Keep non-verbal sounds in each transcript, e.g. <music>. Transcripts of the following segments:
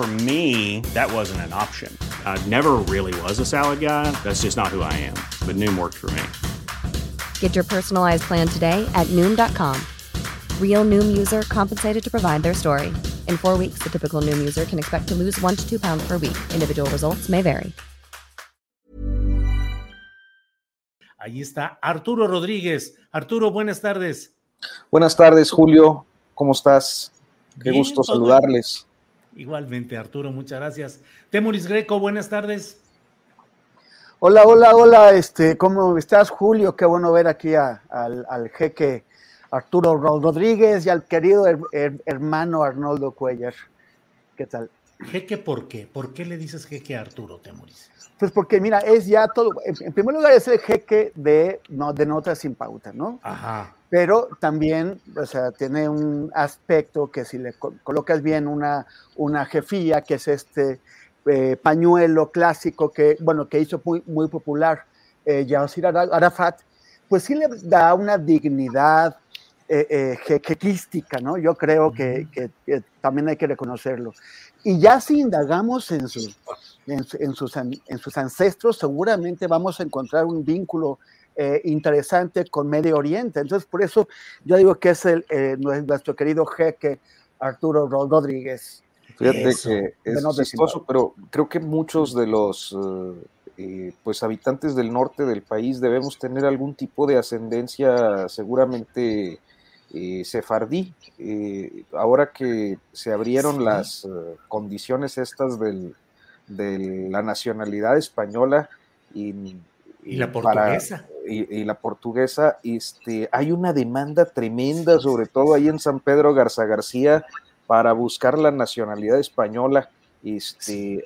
For me, that wasn't an option. I never really was a salad guy. That's just not who I am. But Noom worked for me. Get your personalized plan today at Noom.com. Real Noom user compensated to provide their story. In four weeks, the typical Noom user can expect to lose one to two pounds per week. Individual results may vary. Ahí está Arturo Rodríguez. Arturo, buenas tardes. Buenas tardes, Julio. ¿Cómo estás? Qué Bien, gusto todo- saludarles. Igualmente, Arturo, muchas gracias. Temuris Greco, buenas tardes. Hola, hola, hola, este, ¿cómo estás, Julio? Qué bueno ver aquí a- al, al jeque Arturo Ro- Rodríguez y al querido her- her- hermano Arnoldo Cuellar. ¿Qué tal? Jeque, ¿por qué? ¿Por qué le dices jeque a Arturo Temuris? Pues porque, mira, es ya todo, en, en primer lugar es el jeque de, no, de Notas sin pauta, ¿no? Ajá. Pero también, o sea, tiene un aspecto que si le co- colocas bien una, una jefía, que es este eh, pañuelo clásico que, bueno, que hizo muy, muy popular eh, Yasir Arafat, pues sí le da una dignidad eh, eh, jequequística, ¿no? Yo creo que, que- que también hay que reconocerlo. Y ya si indagamos en, su- en, su- en sus, en sus ancestros, seguramente vamos a encontrar un vínculo eh, interesante con Medio Oriente. Entonces, por eso yo digo que es el, eh, nuestro querido jeque Arturo Ro- Rodríguez. Fíjate Eso, que es Norte chistoso, pero creo que muchos de los eh, pues habitantes del norte del país debemos tener algún tipo de ascendencia seguramente sefardí. Ahora que se abrieron Sí. las condiciones estas del- de la nacionalidad española y, Y la para- portuguesa. y, y la portuguesa, este, hay una demanda tremenda, sobre todo ahí en San Pedro Garza García, para buscar la nacionalidad española, este,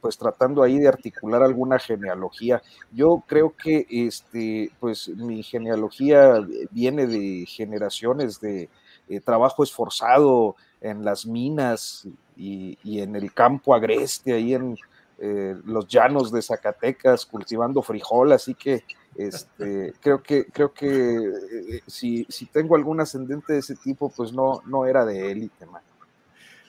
pues tratando ahí de articular alguna genealogía. Yo creo que este, pues mi genealogía viene de generaciones de eh, trabajo esforzado en las minas y, y en el campo agreste, ahí en eh, los llanos de Zacatecas, cultivando frijol, así que este, <laughs> creo que, creo que eh, si, si tengo algún ascendente de ese tipo, pues no, no era de élite, man.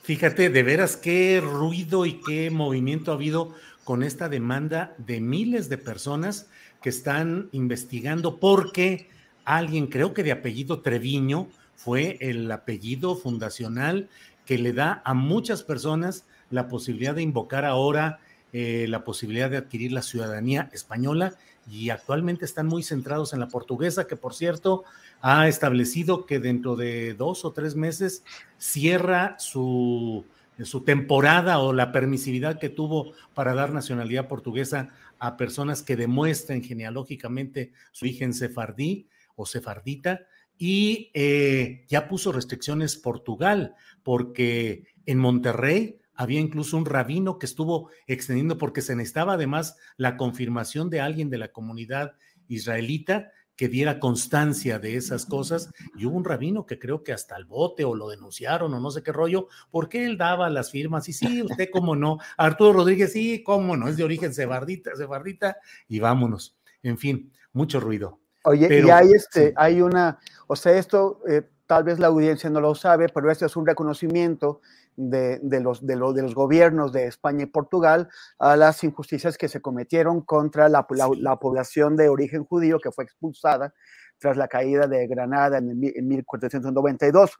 Fíjate, de veras qué ruido y qué movimiento ha habido con esta demanda de miles de personas que están investigando porque alguien, creo que de apellido Treviño, fue el apellido fundacional que le da a muchas personas la posibilidad de invocar ahora eh, la posibilidad de adquirir la ciudadanía española y actualmente están muy centrados en la portuguesa, que por cierto ha establecido que dentro de dos o tres meses cierra su, su temporada o la permisividad que tuvo para dar nacionalidad portuguesa a personas que demuestren genealógicamente su origen sefardí o sefardita y eh, ya puso restricciones Portugal porque en Monterrey había incluso un rabino que estuvo extendiendo porque se necesitaba además la confirmación de alguien de la comunidad israelita que diera constancia de esas cosas y hubo un rabino que creo que hasta el bote o lo denunciaron o no sé qué rollo, porque él daba las firmas y sí, usted cómo no, Arturo Rodríguez sí, cómo no, es de origen sefardita, sefardita y vámonos. En fin, mucho ruido. Oye, Pero- y hay, este, sí. hay una, o sea, esto eh, tal vez la audiencia no lo sabe, pero este es un reconocimiento de, los, de, de, los gobiernos de España y Portugal a las injusticias que se cometieron contra la, la, población de origen judío que fue expulsada tras la caída de Granada en, en 1492.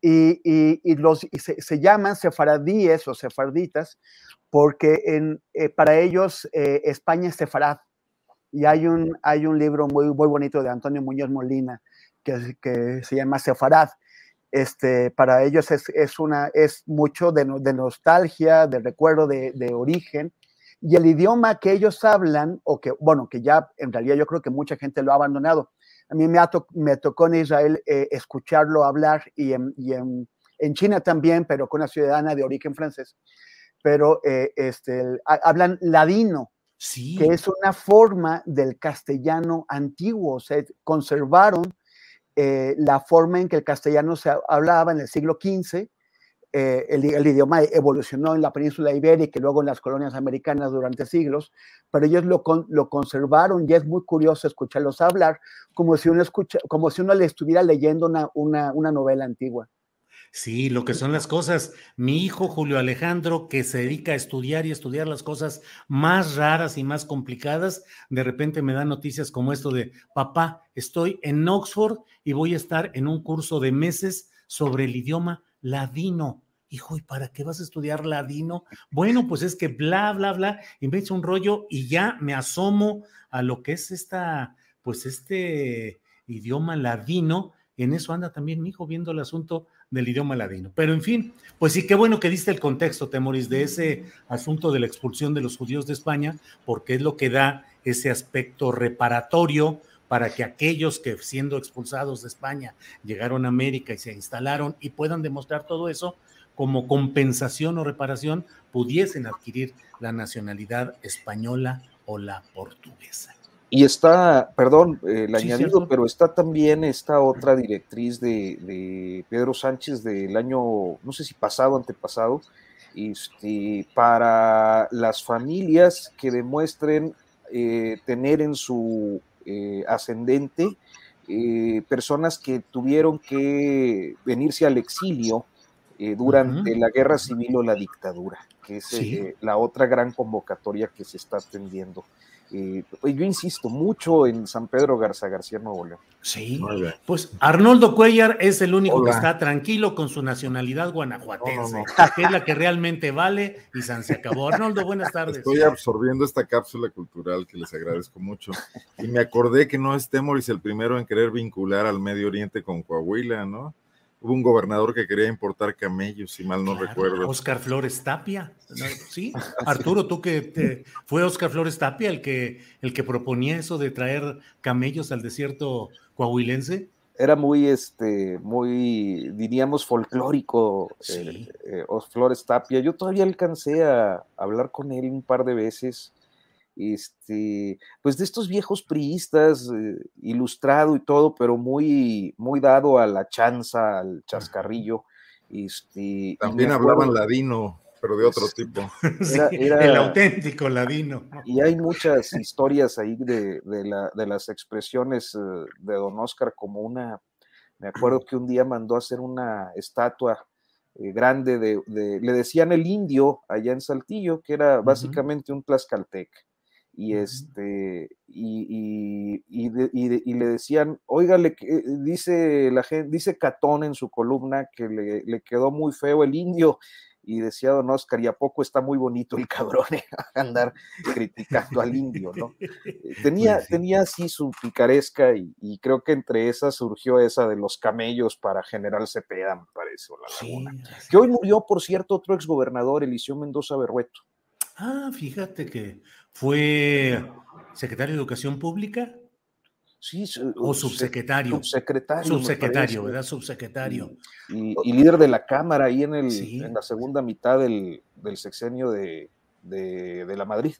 Y, y, los, se, se, llaman sefaradíes o sefarditas porque en, eh, para ellos eh, España es sefarad. Y hay un, hay un libro muy, muy bonito de Antonio Muñoz Molina que, que se llama Sefarad este, para ellos es, es, una, es mucho de, de nostalgia, de recuerdo, de, de, origen. Y el idioma que ellos hablan, o que, bueno, que ya en realidad yo creo que mucha gente lo ha abandonado. A mí me, me tocó en Israel eh, escucharlo hablar y, en, y en, en, China también, pero con una ciudadana de origen francés. Pero eh, este, el, hablan ladino, sí. que es una forma del castellano antiguo, o sea, conservaron eh, la forma en que el castellano se hablaba en el siglo XV, eh, el, idioma evolucionó en la península ibérica y luego en las colonias americanas durante siglos, pero ellos lo, con, lo conservaron y es muy curioso escucharlos hablar como si uno, escucha, como si uno le estuviera leyendo una, una novela antigua. Sí, lo que son las cosas. Mi hijo Julio Alejandro, que se dedica a estudiar y estudiar las cosas más raras y más complicadas, de repente me da noticias como esto de, papá, estoy en Oxford y voy a estar en un curso de meses sobre el idioma ladino. Hijo, ¿y para qué vas a estudiar ladino? Bueno, pues es que bla, bla, bla, y me echa un rollo y ya me asomo a lo que es esta, pues este idioma ladino. En eso anda también mi hijo viendo el asunto del idioma ladino. Pero en fin, pues sí, qué bueno que diste el contexto, Temoris, de ese asunto de la expulsión de los judíos de España, porque es lo que da ese aspecto reparatorio para que aquellos que siendo expulsados de España llegaron a América y se instalaron y puedan demostrar todo eso, como compensación o reparación, pudiesen adquirir la nacionalidad española o la portuguesa. Y está, perdón, eh, el sí, añadido, cierto. pero está también esta otra directriz de, de, Pedro Sánchez del año, no sé si pasado, antepasado, este, para las familias que demuestren eh, tener en su eh, ascendente eh, personas que tuvieron que venirse al exilio durante uh -huh. la guerra civil o la dictadura, que es sí. la otra gran convocatoria que se está atendiendo. Eh, yo insisto mucho en San Pedro Garza García Nuevo León. Sí, pues Arnoldo Cuellar es el único Hola. que está tranquilo con su nacionalidad guanajuatense, no, no, no. que es la que realmente vale y San se acabó. Arnoldo, buenas tardes. Estoy absorbiendo esta cápsula cultural que les agradezco mucho y me acordé que no es Temoris el primero en querer vincular al Medio Oriente con Coahuila, ¿no? Hubo un gobernador que quería importar camellos, si mal no claro, recuerdo. Oscar Flores Tapia, sí. <laughs> Arturo, tú que te, fue Oscar Flores Tapia el que, el que proponía eso de traer camellos al desierto coahuilense. Era muy, este, muy, diríamos, folclórico, sí. eh, eh, Flores Tapia. Yo todavía alcancé a hablar con él un par de veces este, pues de estos viejos priistas, eh, ilustrado y todo, pero muy, muy dado a la chanza, al chascarrillo. Este, También hablaban ladino, pero de otro tipo. <laughs> Era, era, el auténtico ladino. Y hay muchas historias ahí de, de, la, de las expresiones eh, de don Oscar, como una, me acuerdo que un día mandó a hacer una estatua eh, grande de, de, le decían el indio allá en Saltillo, que era básicamente uh -huh. un tlaxcaltec y este y, y, y, de, y, le decían, oiga, le, dice la gente, dice Catón en su columna que le, le, quedó muy feo el indio, y decía Don Oscar, y a poco está muy bonito el cabrón eh, <laughs> andar criticando al indio, ¿no? Tenía, pues tenía así su picaresca, y, creo que entre esas surgió esa de los camellos para General Cepeda, me parece, o la laguna. Sí, que hoy murió, por cierto, otro exgobernador, Eliseo Mendoza Berrueto. Ah, fíjate que fue secretario de Educación Pública. Sí, o subsecretario. Subsecretario. Subsecretario, ¿verdad? Subsecretario. Y, y, líder de la Cámara ahí en, el, sí. en la segunda mitad del, del sexenio de, de, de, la Madrid,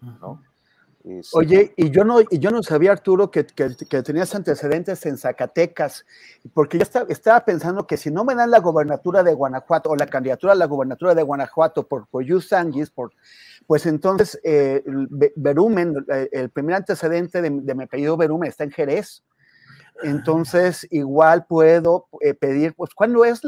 ¿no? Este... Oye, y yo no, y yo no sabía, Arturo, que, que, que, tenías antecedentes en Zacatecas, porque yo estaba, estaba, pensando que si no me dan la gobernatura de Guanajuato o la candidatura a la gobernatura de Guanajuato por Coyú Sanguis, por, pues entonces eh, Berumen, eh, el primer antecedente de, de, mi apellido Berumen está en Jerez. Entonces, igual puedo eh, pedir, pues, ¿cuándo es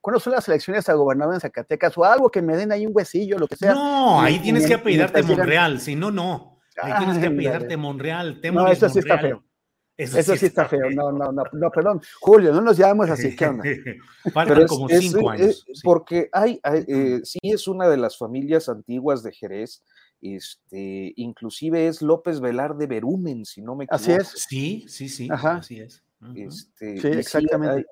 ¿cuándo son las elecciones a gobernador en Zacatecas? O algo que me den ahí un huesillo, lo que sea. No, ahí Y- tienes y- que apellidarte Monreal, si no, no. Ahí tienes que apellidarte Monreal. No, Temoris eso sí está feo. Eso sí está feo. No, no, no, no, perdón. Julio, no nos llamamos así, ¿qué onda? <laughs> Faltan Pero es- como es- cinco es- años. sí. porque hay, hay, eh, sí es una de las familias antiguas de Jerez, este, inclusive es López Velarde Berumen, si no me equivoco. Así es. Sí, sí, sí, Ajá. así es. Este, Sí, exactamente. hay,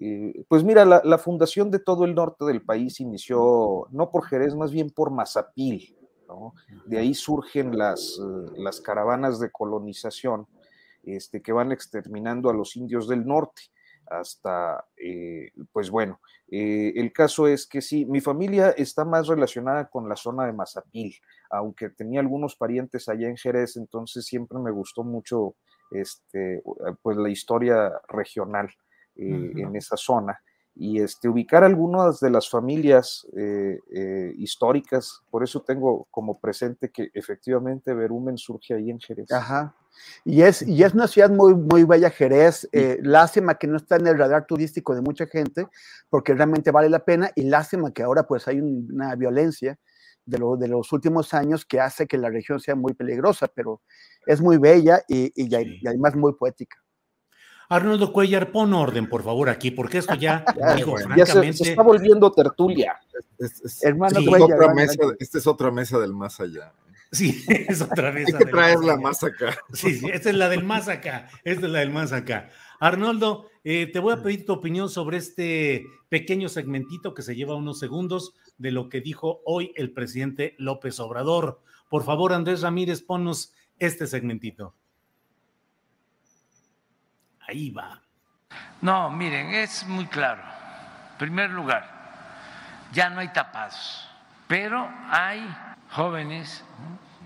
eh, pues mira, la, la fundación de todo el norte del país inició no por Jerez, más bien por Mazapil, ¿no? De ahí surgen las, eh, las caravanas de colonización este, que van exterminando a los indios del norte hasta, eh, pues bueno, eh, el caso es que sí, mi familia está más relacionada con la zona de Mazapil, aunque tenía algunos parientes allá en Jerez, entonces siempre me gustó mucho este, pues la historia regional eh, en esa zona y este, ubicar algunas de las familias eh, eh, históricas, por eso tengo como presente que efectivamente Verumen surge ahí en Jerez. Ajá. Y es, y es una ciudad muy, muy bella, Jerez. eh, lástima que no está en el radar turístico de mucha gente, porque realmente vale la pena. Y lástima que ahora pues hay un- una violencia de, lo- de los últimos años que hace que la región sea muy peligrosa, pero es muy bella y, y ya- Sí. y además muy poética. Arnoldo Cuellar, pon orden, por favor, aquí, porque esto ya, <laughs> digo, bueno. Ya se, francamente. se está volviendo tertulia. Es- es- Hermano mesa, esta es otra mesa del más allá. Sí, <laughs> es otra vez. Hay la que del traerla allá. más acá. Sí, sí, esta es la del más acá. Esta es la del más acá. Arnoldo, eh, te voy a pedir tu opinión sobre este pequeño segmentito que se lleva unos segundos de lo que dijo hoy el presidente López Obrador. Por favor, Andrés Ramírez, ponnos este segmentito. Ahí va. No, miren, es muy claro. En primer lugar, ya no hay tapados, pero hay jóvenes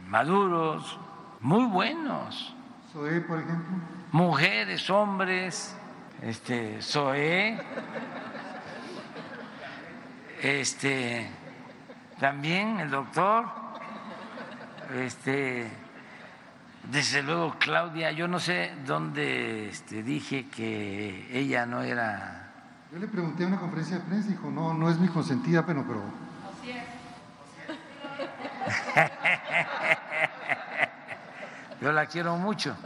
maduros, muy buenos, Zoé, por ejemplo. mujeres, hombres, este, Zoé, este, también el doctor, este, desde luego Claudia, yo no sé dónde este, dije que ella no era Yo le pregunté en una conferencia de prensa y dijo, no, no es mi consentida, pero, pero <laughs> Yo la quiero mucho.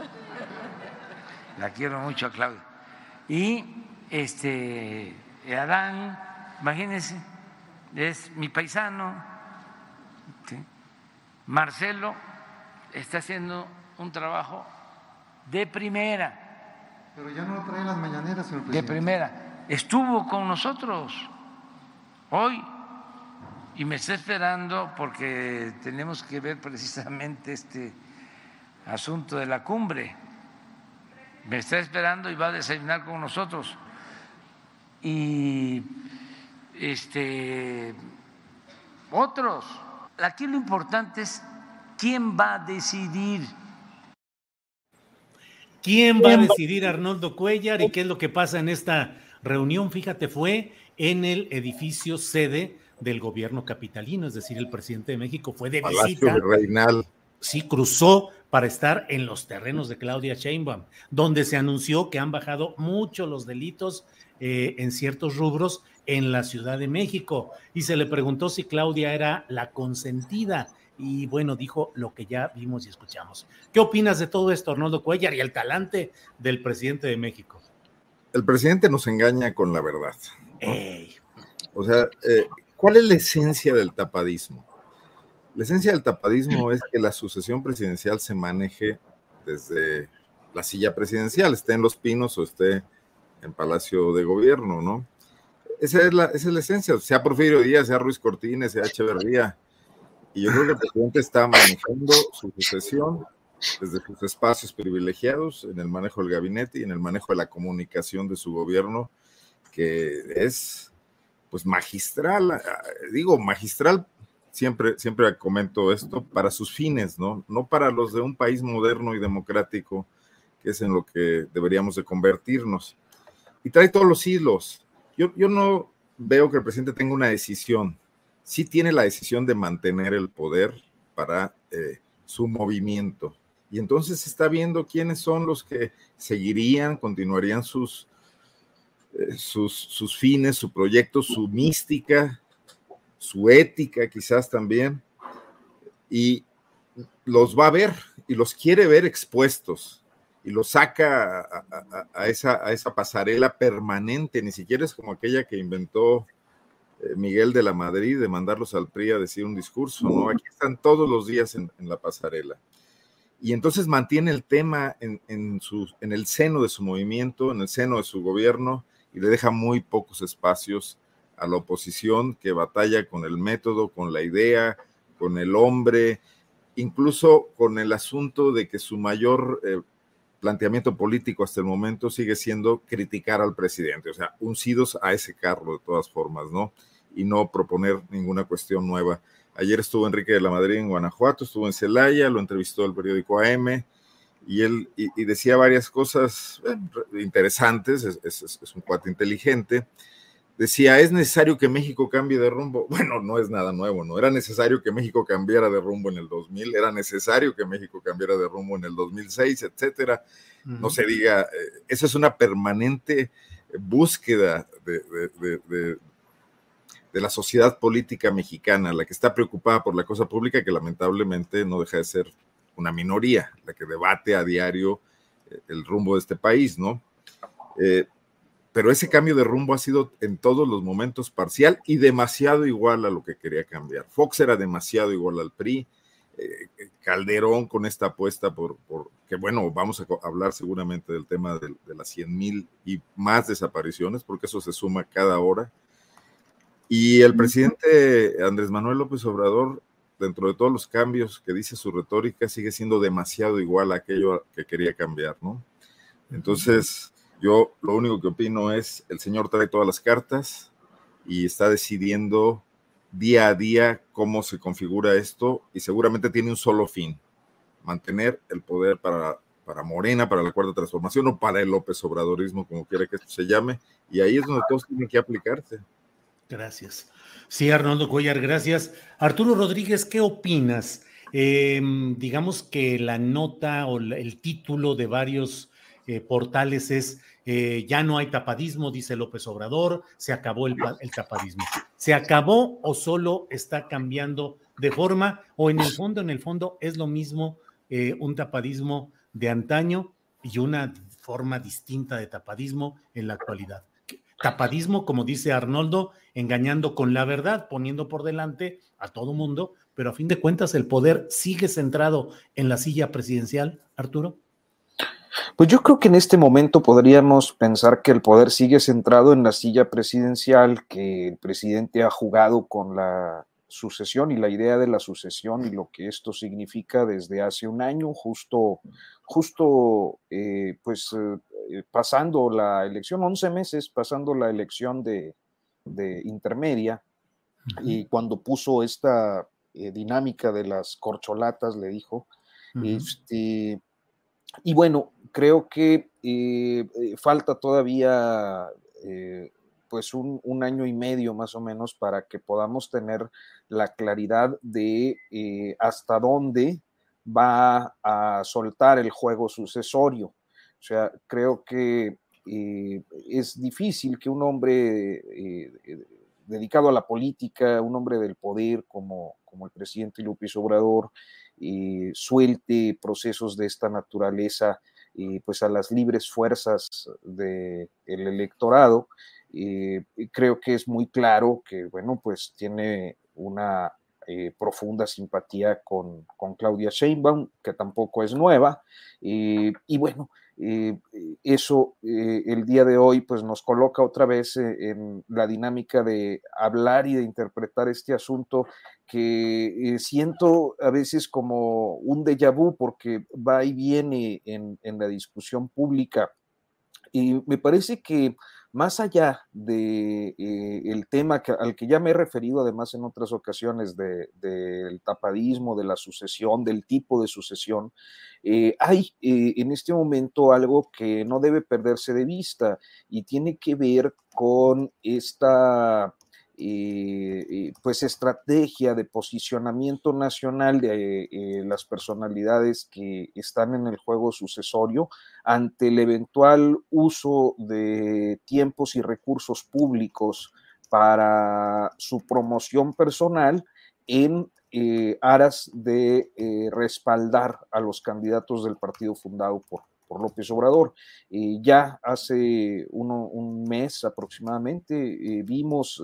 La quiero mucho a Claudia. Y este Adán, imagínense, es mi paisano. ¿sí? Marcelo está haciendo un trabajo de primera, pero ya no lo trae las mañaneras, señor de presidente. primera. Estuvo con nosotros hoy y me está esperando porque tenemos que ver precisamente este asunto de la cumbre. Me está esperando y va a desayunar con nosotros. Y este otros. Aquí lo importante es quién va a decidir. ¿Quién va a decidir Arnoldo Cuellar y qué es lo que pasa en esta reunión? Fíjate, fue en el edificio sede del gobierno capitalino, es decir, el presidente de México fue de Palacio visita. Virreinal. sí cruzó para estar en los terrenos de Claudia Sheinbaum, donde se anunció que han bajado mucho los delitos eh, en ciertos rubros en la Ciudad de México. Y se le preguntó si Claudia era la consentida. Y bueno, dijo lo que ya vimos y escuchamos. ¿Qué opinas de todo esto, Arnoldo Cuellar, y el talante del presidente de México? El presidente nos engaña con la verdad. O sea, eh, ¿cuál es la esencia del tapadismo? La esencia del tapadismo es que la sucesión presidencial se maneje desde la silla presidencial, esté en Los Pinos o esté en Palacio de Gobierno, ¿no? Esa es la, esa es la esencia, sea Porfirio Díaz, sea Ruiz Cortines, sea Echeverría. Y yo creo que el presidente está manejando su sucesión desde sus espacios privilegiados en el manejo del gabinete y en el manejo de la comunicación de su gobierno, que es pues magistral, ah, digo magistral, siempre, siempre comento esto, para sus fines, ¿no? No para los de un país moderno y democrático, que es en lo que deberíamos de convertirnos. Y trae todos los hilos. Yo, yo no veo que el presidente tenga una decisión. Sí tiene la decisión de mantener el poder para eh, su movimiento. Y entonces está viendo quiénes son los que seguirían, continuarían sus eh, sus, sus fines, su proyecto, su mística, su ética quizás también, y los va a ver y los quiere ver expuestos y los saca a, esa, a esa pasarela permanente, ni siquiera es como aquella que inventó Miguel de la Madrid de mandarlos al PRI a decir un discurso, ¿no? Aquí están todos los días en, la pasarela. Y entonces mantiene el tema en el seno de su movimiento, en el seno de su gobierno, y le deja muy pocos espacios a la oposición que batalla con el método, con la idea, con el hombre, incluso con el asunto de que su mayor eh, planteamiento político hasta el momento sigue siendo criticar al presidente, o sea, uncidos a ese carro de todas formas, ¿no? Y no proponer ninguna cuestión nueva. Ayer estuvo Enrique de la Madrid en Guanajuato, estuvo en Celaya, lo entrevistó el periódico AM y él y, decía varias cosas eh, interesantes, es, es un cuate inteligente decía, es necesario que México cambie de rumbo. <laughs> Bueno, no es nada nuevo, ¿no? Era necesario que México cambiara de rumbo en el 2000, era necesario que México cambiara de rumbo en el 2006, etcétera. No se diga, eh, esa es una permanente búsqueda de, de, la sociedad política mexicana, la que está preocupada por la cosa pública, que lamentablemente no deja de ser una minoría, la que debate a diario eh, el rumbo de este país, ¿no? Eh, pero ese cambio de rumbo ha sido en todos los momentos parcial y demasiado igual a lo que quería cambiar. Fox era demasiado igual al PRI, eh, Calderón con esta apuesta por, que bueno, vamos a hablar seguramente del tema de, las 100 mil y más desapariciones, porque eso se suma cada hora. Y el presidente Andrés Manuel López Obrador, dentro de todos los cambios que dice su retórica, sigue siendo demasiado igual a aquello que quería cambiar, ¿no? Entonces, yo lo único que opino es, el señor trae todas las cartas y está decidiendo día a día cómo se configura esto y seguramente tiene un solo fin, mantener el poder para, para Morena, para la cuarta transformación o para el López Obradorismo, como quiera que esto se llame, y ahí es donde todos tienen que aplicarse. Gracias. Sí, Arnoldo Cuellar, gracias. Arturo Rodríguez, ¿qué opinas? Em, digamos que la nota o el título de varios eh, portales es eh, ya no hay tapadismo, dice López Obrador, se acabó el, tapadismo. ¿Se acabó o solo está cambiando de forma? O en el fondo, en el fondo es lo mismo eh, un tapadismo de antaño y una forma distinta de tapadismo en la actualidad. Tapadismo, como dice Arnoldo, engañando con la verdad, poniendo por delante a todo mundo, pero a fin de cuentas el poder sigue centrado en la silla presidencial, Arturo. Pues yo creo que en este momento podríamos pensar que el poder sigue centrado en la silla presidencial, que el presidente ha jugado con la sucesión y la idea de la sucesión y lo que esto significa desde hace un año, justo, justo eh, pues eh, pasando la elección, 11 meses pasando la elección de, intermedia, y cuando puso esta eh, dinámica de las corcholatas, le dijo, este, y bueno, creo que eh, eh, falta todavía eh, pues un, año y medio más o menos para que podamos tener la claridad de hasta dónde va a soltar el juego sucesorio. O sea, creo que es difícil que un hombre dedicado a la política, un hombre del poder como, como el presidente López Obrador, suelte procesos de esta naturaleza y pues a las libres fuerzas del electorado. Y creo que es muy claro que, bueno, pues tiene una eh, profunda simpatía con, con, Claudia Sheinbaum, que tampoco es nueva. y bueno, eh, eso eh, el día de hoy pues nos coloca otra vez eh, en la dinámica de hablar y de interpretar este asunto que siento a veces como un déjà vu porque va y viene en, en la discusión pública. Y me parece que más allá del de, el tema al que ya me he referido además en otras ocasiones del tapadismo, de la sucesión, del tipo de sucesión, eh, hay eh, en este momento algo que no debe perderse de vista y tiene que ver con esta pues estrategia de posicionamiento nacional de las personalidades que están en el juego sucesorio ante el eventual uso de tiempos y recursos públicos para su promoción personal en eh, aras de eh, respaldar a los candidatos del partido fundado por, por López Obrador. Eh, ya hace un mes aproximadamente vimos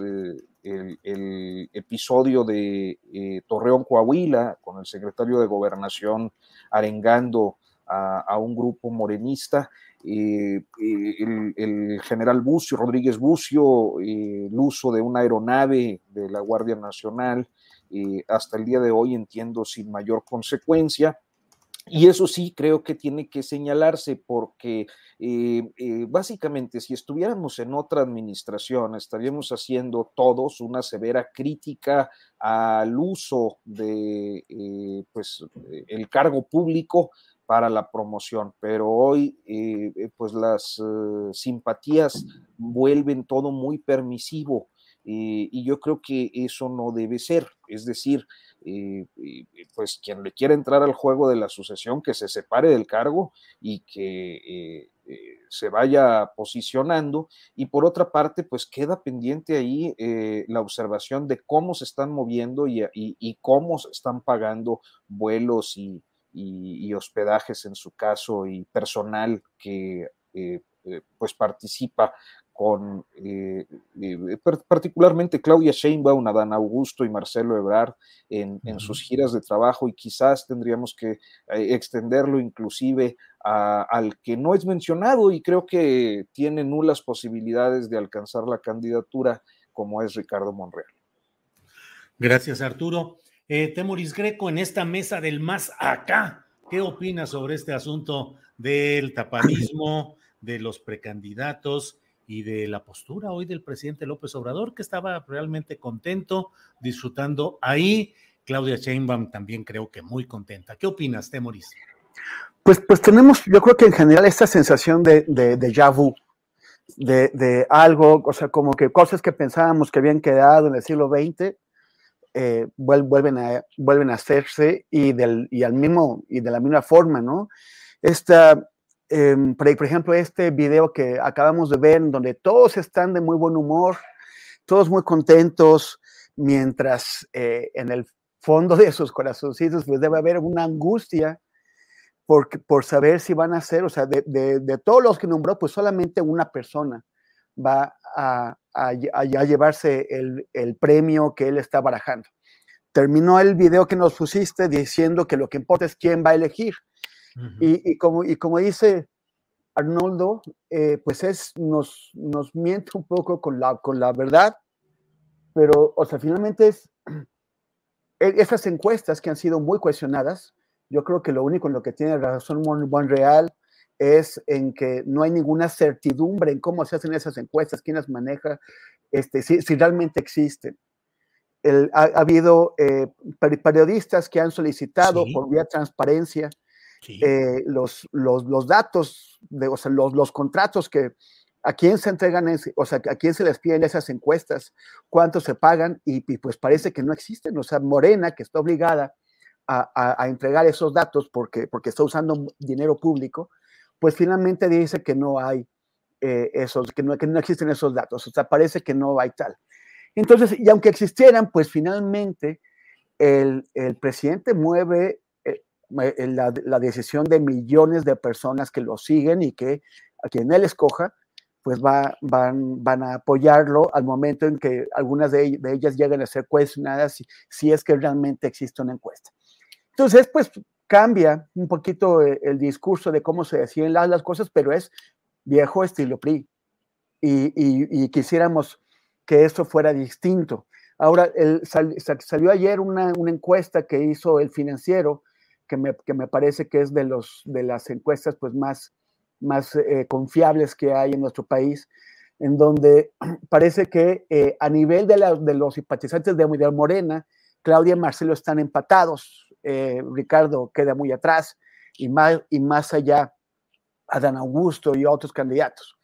el, episodio de Torreón Coahuila con el secretario de Gobernación arengando a, un grupo morenista. el, el, general Bucio, Rodríguez Bucio, el uso de una aeronave de la Guardia Nacional, hasta el día de hoy entiendo sin mayor consecuencia. Y eso sí creo que tiene que señalarse porque eh, eh, básicamente si estuviéramos en otra administración estaríamos haciendo todos una severa crítica al uso de eh, pues, el cargo público para la promoción, pero hoy pues las simpatías vuelven todo muy permisivo y yo creo que eso no debe ser. Es decir, eh, eh, pues quien le quiera entrar al juego de la sucesión, que se separe del cargo y que se vaya posicionando. Y por otra parte, pues queda pendiente ahí la observación de cómo se están moviendo y, cómo se están pagando vuelos y, y, hospedajes en su caso y personal que pues participa con eh, eh, particularmente Claudia Sheinbaum, Adán Augusto y Marcelo Ebrard en, sus giras de trabajo y quizás tendríamos que eh, extenderlo inclusive al que no es mencionado y creo que tiene nulas posibilidades de alcanzar la candidatura como es Ricardo Monreal. Gracias Arturo. Temoris Greco en esta mesa del más acá, ¿qué opina sobre este asunto del tapadismo, de los precandidatos? Y de la postura hoy del presidente López Obrador, que estaba realmente contento, disfrutando ahí. Claudia Sheinbaum también creo que muy contenta. ¿Qué opinas, Temoris? Pues, pues tenemos, yo creo que en general esta sensación de, de, de vu, de, algo, o sea, como que cosas que pensábamos que habían quedado en el siglo XX, eh, vuelven, a, vuelven a hacerse y, del, y, al mismo, y de la misma forma, ¿no? Esta, Em, por, ejemplo, este video que acabamos de ver, donde todos están de muy buen humor, todos muy contentos, mientras eh, en el fondo de sus corazoncitos pues debe haber una angustia por, por saber si van a ser, o sea, de, de, todos los que nombró, pues solamente una persona va a, a, a llevarse el, el, premio que él está barajando. Terminó el video que nos pusiste diciendo que lo que importa es quién va a elegir y, como, y como dice Arnoldo, eh, pues es, nos, nos miente un poco con la, con la verdad, pero, o sea, finalmente es, <clears throat> e, esas encuestas que han sido muy cuestionadas, yo creo que lo único en lo que tiene razón Monreal es en que no hay ninguna certidumbre en cómo se hacen esas encuestas, quién las maneja, este, si, si realmente existen. ha, habido eh, periodistas que han solicitado por vía transparencia eh, los, los, los, datos, de, o sea, los, los contratos que a quién se entregan, o sea, a quién se les piden esas encuestas, cuánto se pagan, y, pues parece que no existen. O sea, Morena, que está obligada a, a, entregar esos datos porque, porque está usando dinero público, pues finalmente dice que no hay eh, esos, que no, que no existen esos datos. O sea, parece que no hay tal. Entonces, y aunque existieran, pues finalmente el, el presidente mueve la, la, decisión de millones de personas que lo siguen y que a quien él escoja, pues va, van, van a apoyarlo al momento en que algunas de, ellas lleguen a ser cuestionadas si, si, es que realmente existe una encuesta. Entonces, pues cambia un poquito el, el discurso de cómo se deciden las, las, cosas, pero es viejo estilo PRI. Y, y, y quisiéramos que eso fuera distinto. Ahora, el, sal, salió ayer una, una encuesta que hizo el financiero, que me, parece que es de, los, de las encuestas pues, más, más eh, confiables que hay en nuestro país, en donde <clears throat> parece que eh, a nivel de, de, los simpatizantes de, de Morena, Claudia y Marcelo están empatados, eh, Ricardo queda muy atrás y más, y más allá Adán Augusto y otros candidatos.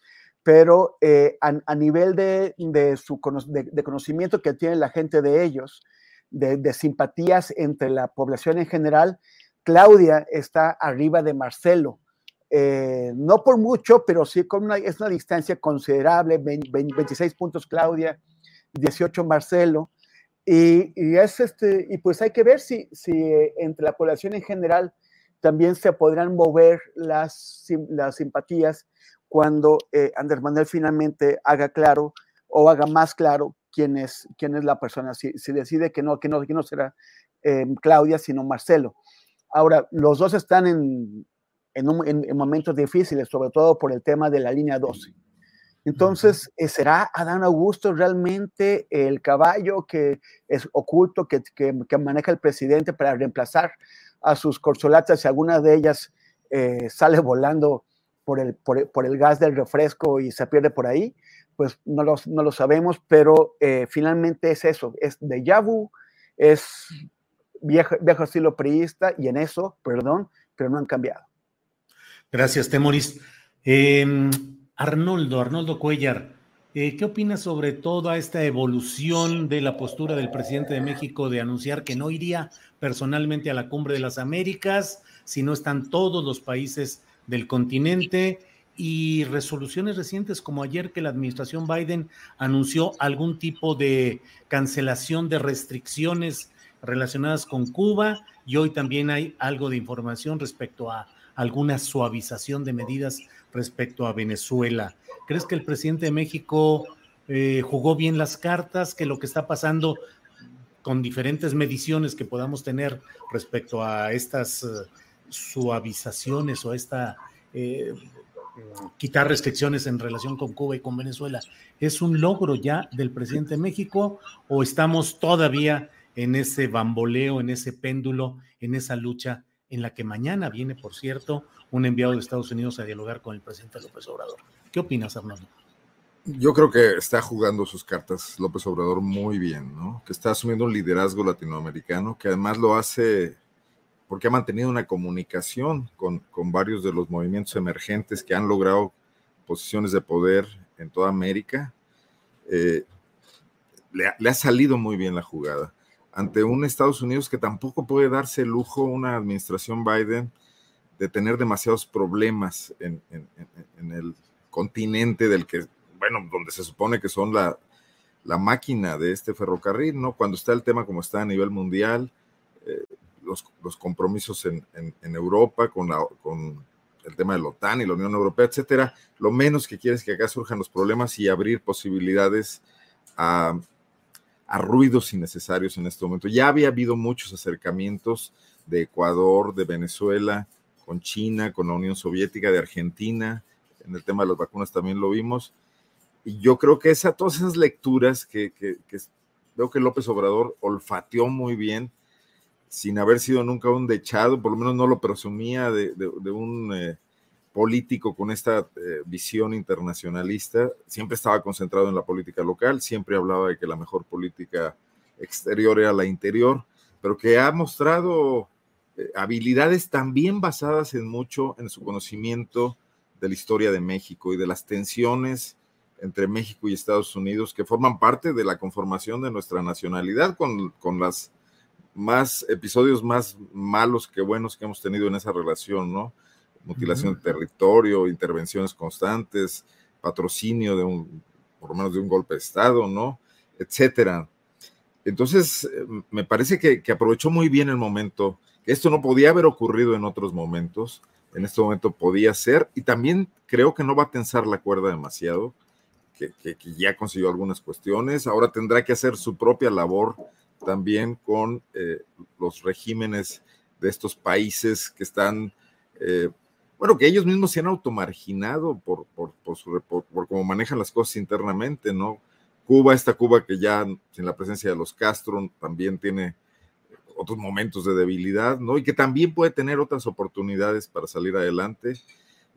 pero eh, a, nivel de, su, de, conocimiento que tiene la gente de ellos, de, simpatías entre la población en general, Claudia está arriba de Marcelo. Eh, no por mucho, pero sí con una, es una distancia considerable, 26 puntos Claudia, 18 Marcelo. Y, es este, y pues hay que ver si, si eh, entre la población en general también se podrán mover las, las simpatías cuando eh, Andrés Manuel finalmente haga claro o haga más claro quién es, quién es la persona, si, decide que no, que no, que no será em, Claudia, sino Marcelo. Ahora, los dos están en, en, momentos difíciles, sobre todo por el tema de la línea 12. Entonces, eh, ¿será Adán Augusto realmente el caballo que es oculto, que, que, maneja el presidente para reemplazar a sus corsolatas si alguna de ellas eh, sale volando por el, por, el gas del refresco y se pierde por ahí, pues no lo, no lo sabemos, pero eh, finalmente es eso, es de vu, es viejo, estilo priista y en eso, perdón, pero no han cambiado. Gracias, Temoris. Em, Arnoldo, Arnoldo Cuellar, eh, ¿qué opinas sobre toda esta evolución de la postura del presidente de México de anunciar que no iría personalmente a la cumbre de las Américas si no están todos los países del continente y resoluciones recientes como ayer que la administración Biden anunció algún tipo de cancelación de restricciones relacionadas con Cuba y hoy también hay algo de información respecto a alguna suavización de medidas respecto a Venezuela. ¿Crees que el presidente de México eh, jugó bien las cartas, que lo que está pasando con diferentes mediciones que podamos tener respecto a estas... Eh, suavizaciones o esta eh, quitar restricciones en relación con Cuba y con Venezuela, ¿es un logro ya del presidente de México o estamos todavía en ese bamboleo, en ese péndulo, en esa lucha en la que mañana viene, por cierto, un enviado de Estados Unidos a dialogar con el presidente López Obrador? ¿Qué opinas, Arnoldo? Yo creo que está jugando sus cartas López Obrador muy bien, ¿no? Que está asumiendo un liderazgo latinoamericano, que además lo hace porque ha mantenido una comunicación con, varios de los movimientos emergentes que han logrado posiciones de poder en toda América. Eh, le, ha salido muy bien la jugada ante un Estados Unidos que tampoco puede darse el lujo, una administración Biden, de tener demasiados problemas en, el continente del que, bueno, donde se supone que son la, la máquina de este ferrocarril, ¿no? Cuando está el tema como está a nivel mundial, eh, los, compromisos en, Europa con, la, con el tema de la OTAN y la Unión Europea, etcétera, lo menos que quiere es que acá surjan los problemas y abrir posibilidades a, ruidos innecesarios en este momento. Ya había habido muchos acercamientos de Ecuador, de Venezuela, con China, con la Unión Soviética, de Argentina, en el tema de las vacunas también lo vimos. Y yo creo que esa, todas esas lecturas que, que veo que López Obrador olfateó muy bien, sin haber sido nunca un dechado, por lo menos no lo presumía de, un eh, político con esta eh, visión internacionalista, siempre estaba concentrado en la política local, siempre hablaba de que la mejor política exterior era la interior, pero que ha mostrado eh, habilidades también basadas en mucho en su conocimiento de la historia de México y de las tensiones entre México y Estados Unidos que forman parte de la conformación de nuestra nacionalidad con, con las más episodios más malos que buenos que hemos tenido en esa relación, ¿no? Mutilación de territorio, intervenciones constantes, patrocinio de un, por lo menos de un golpe de Estado, ¿no? Etcétera. Entonces, eh, me parece que, aprovechó muy bien el momento, que esto no podía haber ocurrido en otros momentos, en este momento podía ser, y también creo que no va a tensar la cuerda demasiado, que, que ya consiguió algunas cuestiones, ahora tendrá que hacer su propia labor también con eh, los regímenes de estos países que están, eh, bueno, que ellos mismos se han automarginado por, por, por, por, cómo manejan las cosas internamente, ¿no? Cuba, esta Cuba que ya sin la presencia de los Castro también tiene otros momentos de debilidad, ¿no? Y que también puede tener otras oportunidades para salir adelante.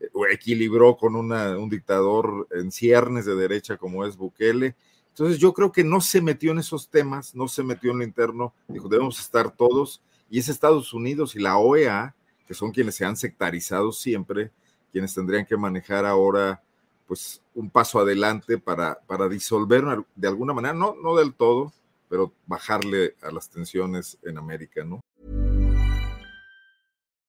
Eh, equilibró con una, un dictador en ciernes de derecha como es Bukele entonces yo creo que no se metió en esos temas, no se metió en lo interno, dijo, debemos estar todos, y es Estados Unidos y la OEA, que son quienes se han sectarizado siempre, quienes tendrían que manejar ahora pues un paso adelante para, para disolver de alguna manera, no, no del todo, pero bajarle a las tensiones en América, ¿no?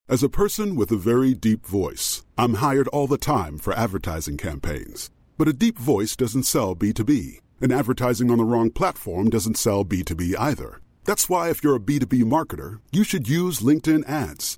As a person with a very deep voice, I'm hired all the time for advertising campaigns. But a deep voice doesn't sell B2B, and advertising on the wrong platform doesn't sell B2B either. That's why if you're a B2B marketer, you should use LinkedIn ads.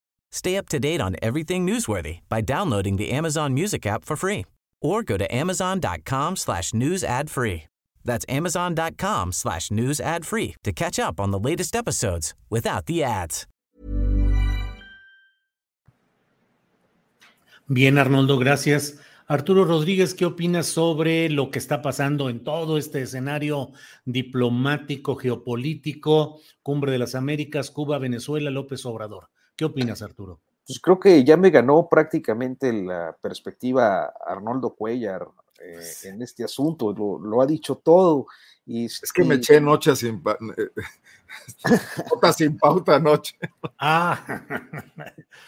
Stay up to date on everything newsworthy by downloading the Amazon Music app for free or go to amazon.com slash news ad free. That's amazon.com slash news ad free to catch up on the latest episodes without the ads. Bien, Arnoldo, gracias. Arturo Rodríguez, ¿qué opinas sobre lo que está pasando en todo este escenario diplomático, geopolítico, Cumbre de las Américas, Cuba, Venezuela, López Obrador? ¿Qué opinas, Arturo? Pues creo que ya me ganó prácticamente la perspectiva Arnoldo Cuellar eh, en este asunto, lo, lo ha dicho todo. Y, es que me eché noche sin, <laughs> sin pauta anoche. Ah.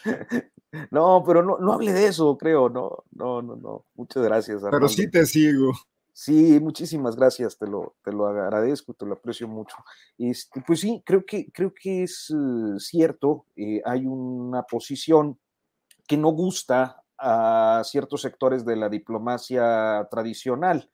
<laughs> No, pero no, no hable de eso, creo, no, no, no, no. Muchas gracias. Arnoldo. Pero sí te sigo. Sí, muchísimas gracias, te lo, te lo agradezco, te lo aprecio mucho. Este, pues sí, creo que, creo que es uh, cierto, eh, hay una posición que no gusta a ciertos sectores de la diplomacia tradicional,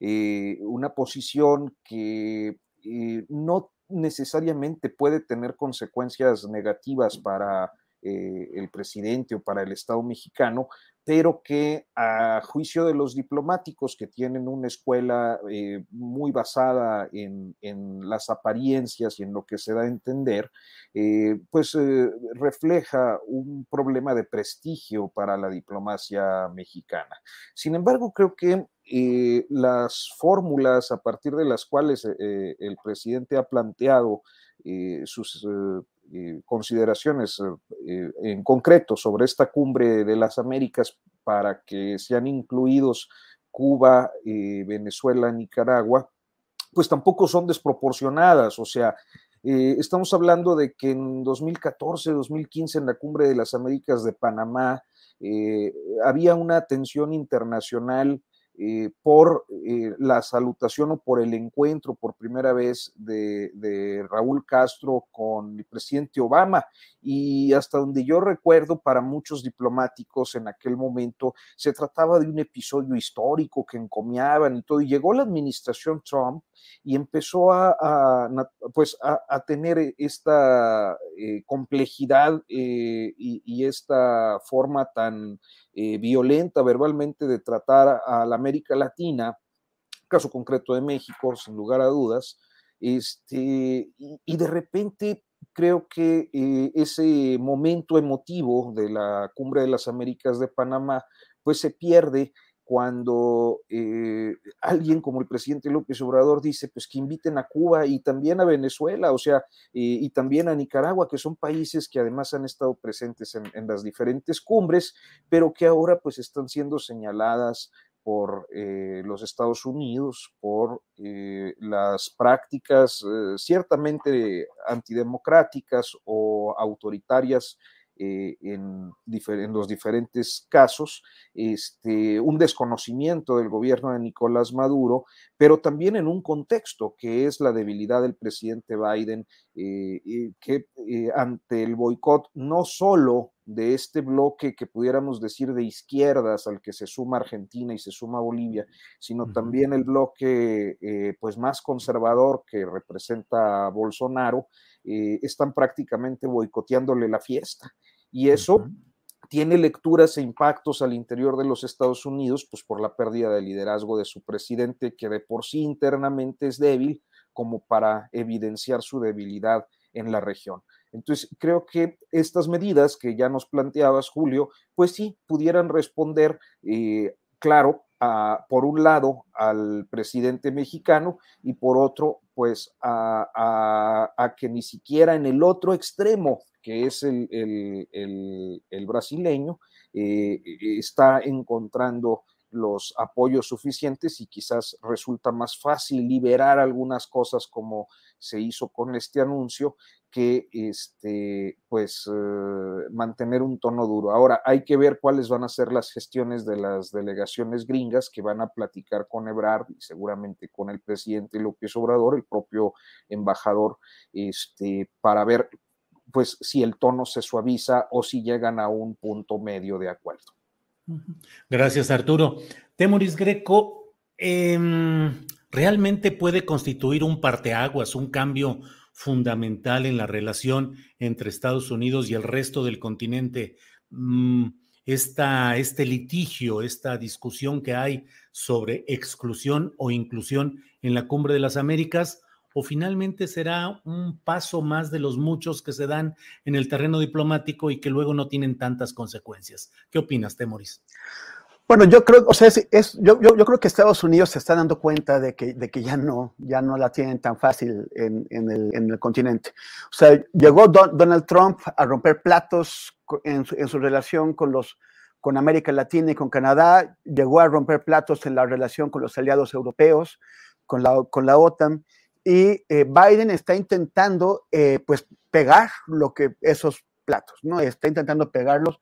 eh, una posición que eh, no necesariamente puede tener consecuencias negativas para eh, el presidente o para el Estado mexicano, pero que a juicio de los diplomáticos que tienen una escuela eh, muy basada en, en, las apariencias y en lo que se da a entender, eh, pues eh, refleja un problema de prestigio para la diplomacia mexicana. Sin embargo, creo que las fórmulas a partir de las cuales el presidente ha planteado sus consideraciones eh, en concreto sobre esta cumbre de las Américas para que sean incluidos Cuba, eh, Venezuela, Nicaragua, pues tampoco son desproporcionadas. O sea, estamos hablando de que en 2014, 2015, en la cumbre de las Américas de Panamá, había una tensión internacional eh, por eh, la salutación o por el encuentro por primera vez de, de, Raúl Castro con el presidente Obama. Y hasta donde yo recuerdo, para muchos diplomáticos en aquel momento, se trataba de un episodio histórico que encomiaban y todo. Y llegó la administración Trump y empezó a, pues a, tener esta eh, complejidad y, y esta forma tan eh, violenta verbalmente de tratar a la América Latina, caso concreto de México, sin lugar a dudas, este, y, de repente creo que eh, ese momento emotivo de la Cumbre de las Américas de Panamá, pues se pierde cuando eh, alguien como el presidente López Obrador dice, pues que inviten a Cuba y también a Venezuela, o sea, eh, y también a Nicaragua, que son países que además han estado presentes en, las diferentes cumbres, pero que ahora pues están siendo señaladas por eh, los Estados Unidos, por las prácticas ciertamente antidemocráticas o autoritarias eh, en, en, los diferentes casos, este, un desconocimiento del gobierno de Nicolás Maduro, pero también en un contexto que es la debilidad del presidente Biden, eh, que eh, ante el boicot no solo de este bloque que pudiéramos decir de izquierdas al que se suma Argentina y se suma Bolivia, sino también el bloque eh, pues más conservador que representa a Bolsonaro, eh, están prácticamente boicoteándole la fiesta. Y eso tiene lecturas e impactos al interior de los Estados Unidos, pues por la pérdida de liderazgo de su presidente, que de por sí internamente es débil, como para evidenciar su debilidad en la región. Entonces, creo que estas medidas que ya nos planteabas, Julio, pues sí, pudieran responder, eh, claro, por un lado al presidente mexicano y por otro, pues a, que ni siquiera en el otro extremo, que es el, brasileño, eh, está encontrando los apoyos suficientes y quizás resulta más fácil liberar algunas cosas como se hizo con este anuncio que este, pues, eh, mantener un tono duro. Ahora, hay que ver cuáles van a ser las gestiones de las delegaciones gringas que van a platicar con Ebrard y seguramente con el presidente López Obrador, el propio embajador, este, para ver pues si el tono se suaviza o si llegan a un punto medio de acuerdo. Gracias, Arturo. Temoris Greco, em, ¿realmente puede constituir un parteaguas, un cambio fundamental en la relación entre Estados Unidos y el resto del continente. Mm, este litigio, esta discusión que hay sobre exclusión o inclusión en la cumbre de las Américas, o finalmente será un paso más de los muchos que se dan en el terreno diplomático y que luego no tienen tantas consecuencias. ¿Qué opinas, Temoris? Bueno, yo creo, o sea, es, yo, yo, yo, creo que Estados Unidos se está dando cuenta de que, de que ya no, ya no la tienen tan fácil en, el, en el, continente. O sea, llegó Donald Trump a romper platos en su, en su, relación con los con América Latina y con Canadá, llegó a romper platos en la relación con los aliados europeos, con la, con la OTAN, y eh, Biden está intentando, eh, pues, pegar lo que esos platos, ¿no? Está intentando pegarlos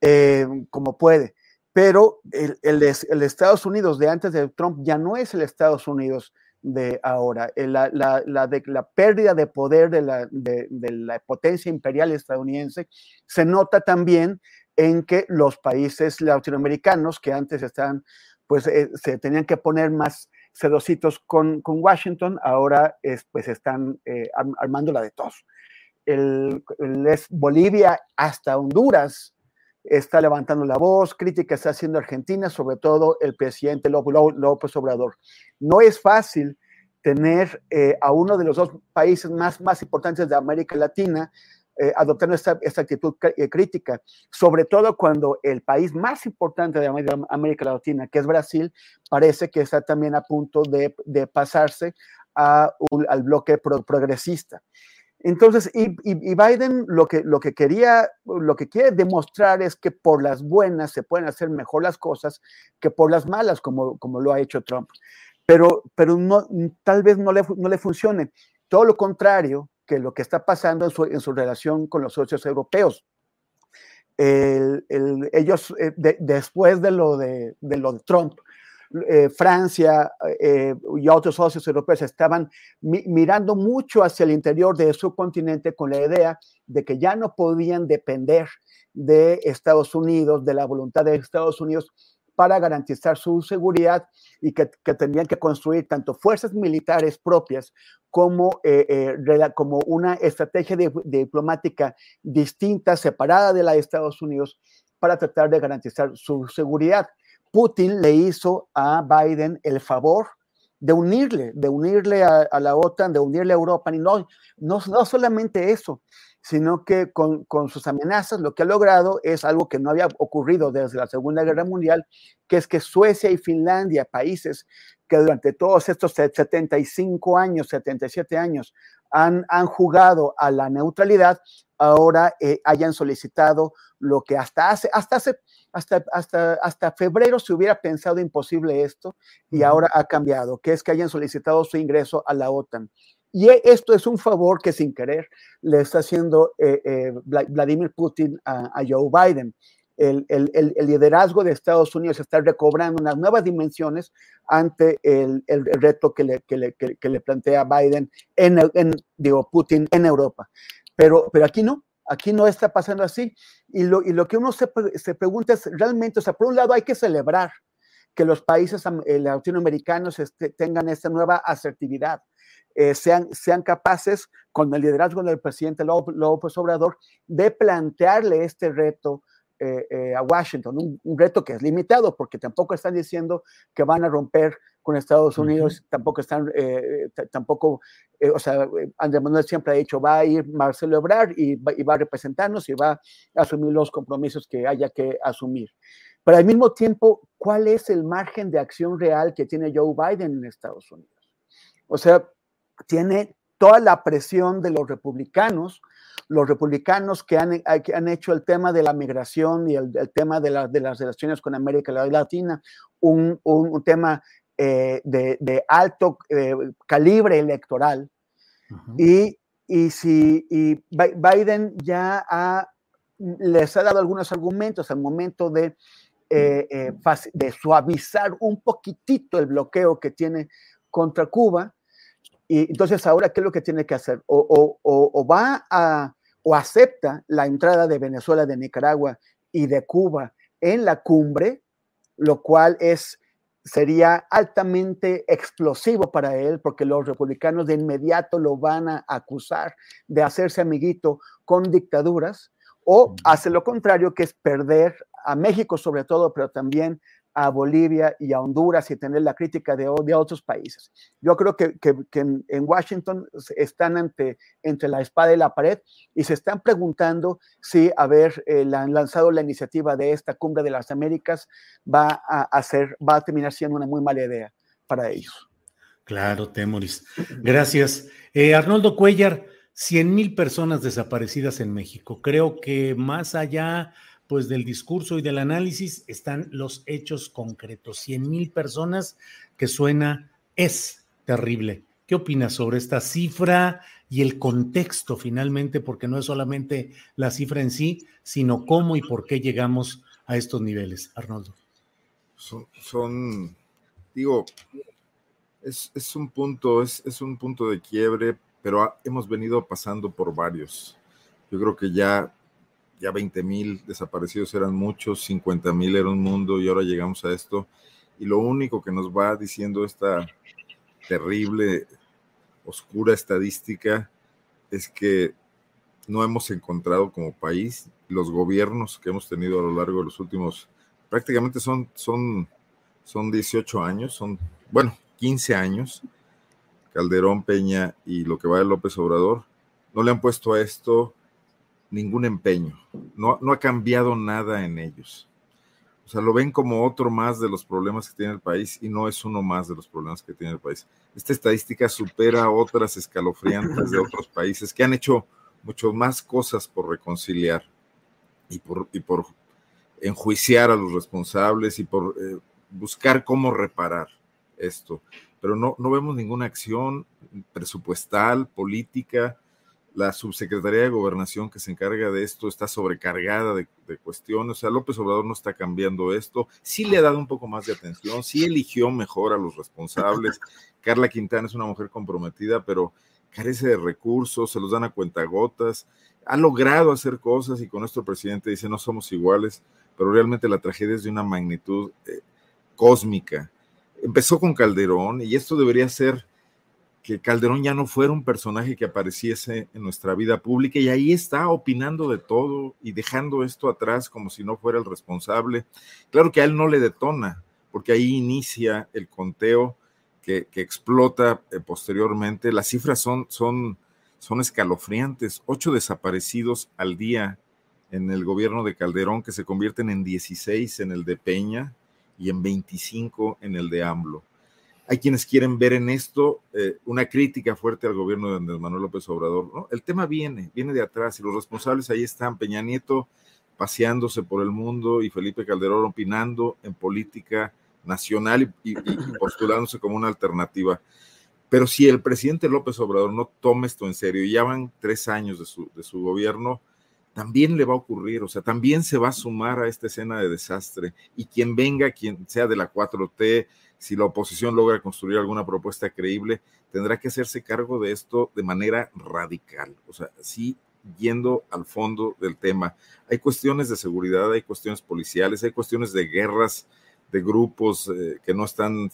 eh, como puede pero el, el, Estados Unidos de antes de Trump ya no es el Estados Unidos de ahora. La, la, la, la pérdida de poder de la, de, la, potencia imperial estadounidense se nota también en que los países latinoamericanos que antes estaban, pues se tenían que poner más sedositos con, con Washington, ahora es, pues están eh, armando la de. El, el, es Bolivia hasta Honduras está levantando la voz, crítica está haciendo Argentina, sobre todo el presidente López Obrador. No es fácil tener eh, a uno de los dos países más, más importantes de América Latina eh, adoptando esta, esta actitud eh, crítica, sobre todo cuando el país más importante de América Latina, que es Brasil, parece que está también a punto de, de pasarse al bloque progresista. Entonces, y, Biden lo que, lo que quería, lo que quiere demostrar es que por las buenas se pueden hacer mejor las cosas que por las malas, como, como lo ha hecho Trump. Pero, pero tal vez no le, no le funcione. Todo lo contrario que lo que está pasando en su, en su relación con los socios europeos. ellos, eh, después de lo de, de lo de Trump, eh, Francia eh, y otros socios europeos estaban mirando mucho hacia el interior de su continente con la idea de que ya no podían depender de Estados Unidos, de la voluntad de Estados Unidos para garantizar su seguridad y que, que tenían que construir tanto fuerzas militares propias como, eh, como una estrategia diplomática distinta, separada de la de Estados Unidos, para tratar de garantizar su seguridad. Putin le hizo a Biden el favor de unirle, de unirle a, la OTAN, de unirle a Europa. Y no, no, no solamente eso, sino que con, con, sus amenazas lo que ha logrado es algo que no había ocurrido desde la Segunda Guerra Mundial, que es que Suecia y Finlandia, países que durante todos estos 75 años, 77 años, han, han jugado a la neutralidad, ahora eh, hayan solicitado lo que hasta hace, hasta hace, hasta, hasta, hasta febrero se hubiera pensado imposible esto y ahora ha cambiado, que es que hayan solicitado su ingreso a la OTAN. Y e, esto es un favor que sin querer le está haciendo eh, eh, Vladimir Putin a, Joe Biden. El, liderazgo de Estados Unidos está recobrando unas nuevas dimensiones ante el, reto que le, plantea Biden en, en, Putin en Europa. Pero, aquí no, aquí no está pasando así. Y lo, que uno se, se, pregunta es realmente, o sea, por un lado hay que celebrar que los países eh, latinoamericanos este, tengan esta nueva asertividad, eh, sean, sean capaces, con el liderazgo del presidente López Obrador, de plantearle este reto eh, a Washington, un, reto que es limitado, porque tampoco están diciendo que van a romper con Estados Unidos, tampoco están, tampoco, o sea, Andrés Manuel siempre ha dicho, va a ir Marcelo Ebrard y y va a representarnos y va a asumir los compromisos que haya que asumir. Pero al mismo tiempo, ¿cuál es el margen de acción real que tiene Joe Biden en Estados Unidos? O sea, tiene toda la presión de los republicanos, los republicanos que han, que han hecho el tema de la migración y el, tema de, de, las relaciones con América Latina un, un, tema eh, de, de, alto eh, calibre electoral. y, y, si y Biden ya ha, les ha dado algunos argumentos al momento de eh, eh, de suavizar un poquitito el bloqueo que tiene contra Cuba. Y entonces ahora, ¿qué es lo que tiene que hacer? O, va a, o acepta la entrada de Venezuela, de Nicaragua y de Cuba en la cumbre, lo cual es, sería altamente explosivo para él, porque los republicanos de inmediato lo van a acusar de hacerse amiguito con dictaduras, o hace lo contrario, que es perder a México sobre todo, pero también a Bolivia y a Honduras y tener la crítica de, de otros países. Yo creo que, en, Washington están ante, entre la espada y la pared y se están preguntando si haber eh, lanzado la iniciativa de esta cumbre de las Américas va a, hacer, va a terminar siendo una muy mala idea para ellos. Claro, Temoris. Gracias. Eh, Arnoldo Cuellar, 100 mil personas desaparecidas en México. Creo que más allá pues del discurso y del análisis están los hechos concretos. 100 mil personas que suena es terrible. ¿Qué opinas sobre esta cifra y el contexto finalmente? Porque no es solamente la cifra en sí, sino cómo y por qué llegamos a estos niveles, Arnoldo. Son, digo, es, un punto, es, es un punto de quiebre, pero hemos venido pasando por varios. Yo creo que ya ya 20 mil desaparecidos eran muchos, 50 mil era un mundo y ahora llegamos a esto. Y lo único que nos va diciendo esta terrible, oscura estadística es que no hemos encontrado como país los gobiernos que hemos tenido a lo largo de los últimos, prácticamente son, son, son 18 años, son, bueno, 15 años, Calderón, Peña y lo que va de López Obrador, no le han puesto a esto ningún empeño, no, no ha cambiado nada en ellos. O sea, lo ven como otro más de los problemas que tiene el país y no es uno más de los problemas que tiene el país. Esta estadística supera otras escalofriantes de otros <laughs> países que han hecho mucho más cosas por reconciliar y por, y por enjuiciar a los responsables y por eh, buscar cómo reparar esto. Pero no, no vemos ninguna acción presupuestal, política, la subsecretaría de gobernación que se encarga de esto está sobrecargada de, cuestiones. O sea, López Obrador no está cambiando esto. Sí le ha dado un poco más de atención, sí eligió mejor a los responsables. <laughs> Carla Quintana es una mujer comprometida, pero carece de recursos, se los dan a cuentagotas. Ha logrado hacer cosas y con el presidente dice no somos iguales, pero realmente la tragedia es de una magnitud eh, cósmica. Empezó con Calderón y esto debería ser que Calderón ya no fuera un personaje que apareciese en nuestra vida pública y ahí está opinando de todo y dejando esto atrás como si no fuera el responsable. Claro que a él no le detona, porque ahí inicia el conteo que, explota eh, posteriormente. Las cifras son, son, son escalofriantes. Ocho desaparecidos al día en el gobierno de Calderón que se convierten en 16 en el de Peña y en 25 en el de AMLO. Hay quienes quieren ver en esto eh, una crítica fuerte al gobierno de Andrés Manuel López Obrador. ¿no? El tema viene, viene de atrás y los responsables ahí están. Peña Nieto paseándose por el mundo y Felipe Calderón opinando en política nacional y, <coughs> postulándose como una alternativa. Pero si el presidente López Obrador no toma esto en serio, y ya van tres años de su, de su gobierno, también le va a ocurrir, o sea, también se va a sumar a esta escena de desastre. Y quien venga, quien sea de la 4T, si la oposición logra construir alguna propuesta creíble, tendrá que hacerse cargo de esto de manera radical. O sea, sí yendo al fondo del tema. Hay cuestiones de seguridad, hay cuestiones policiales, hay cuestiones de guerras, de grupos eh, que no están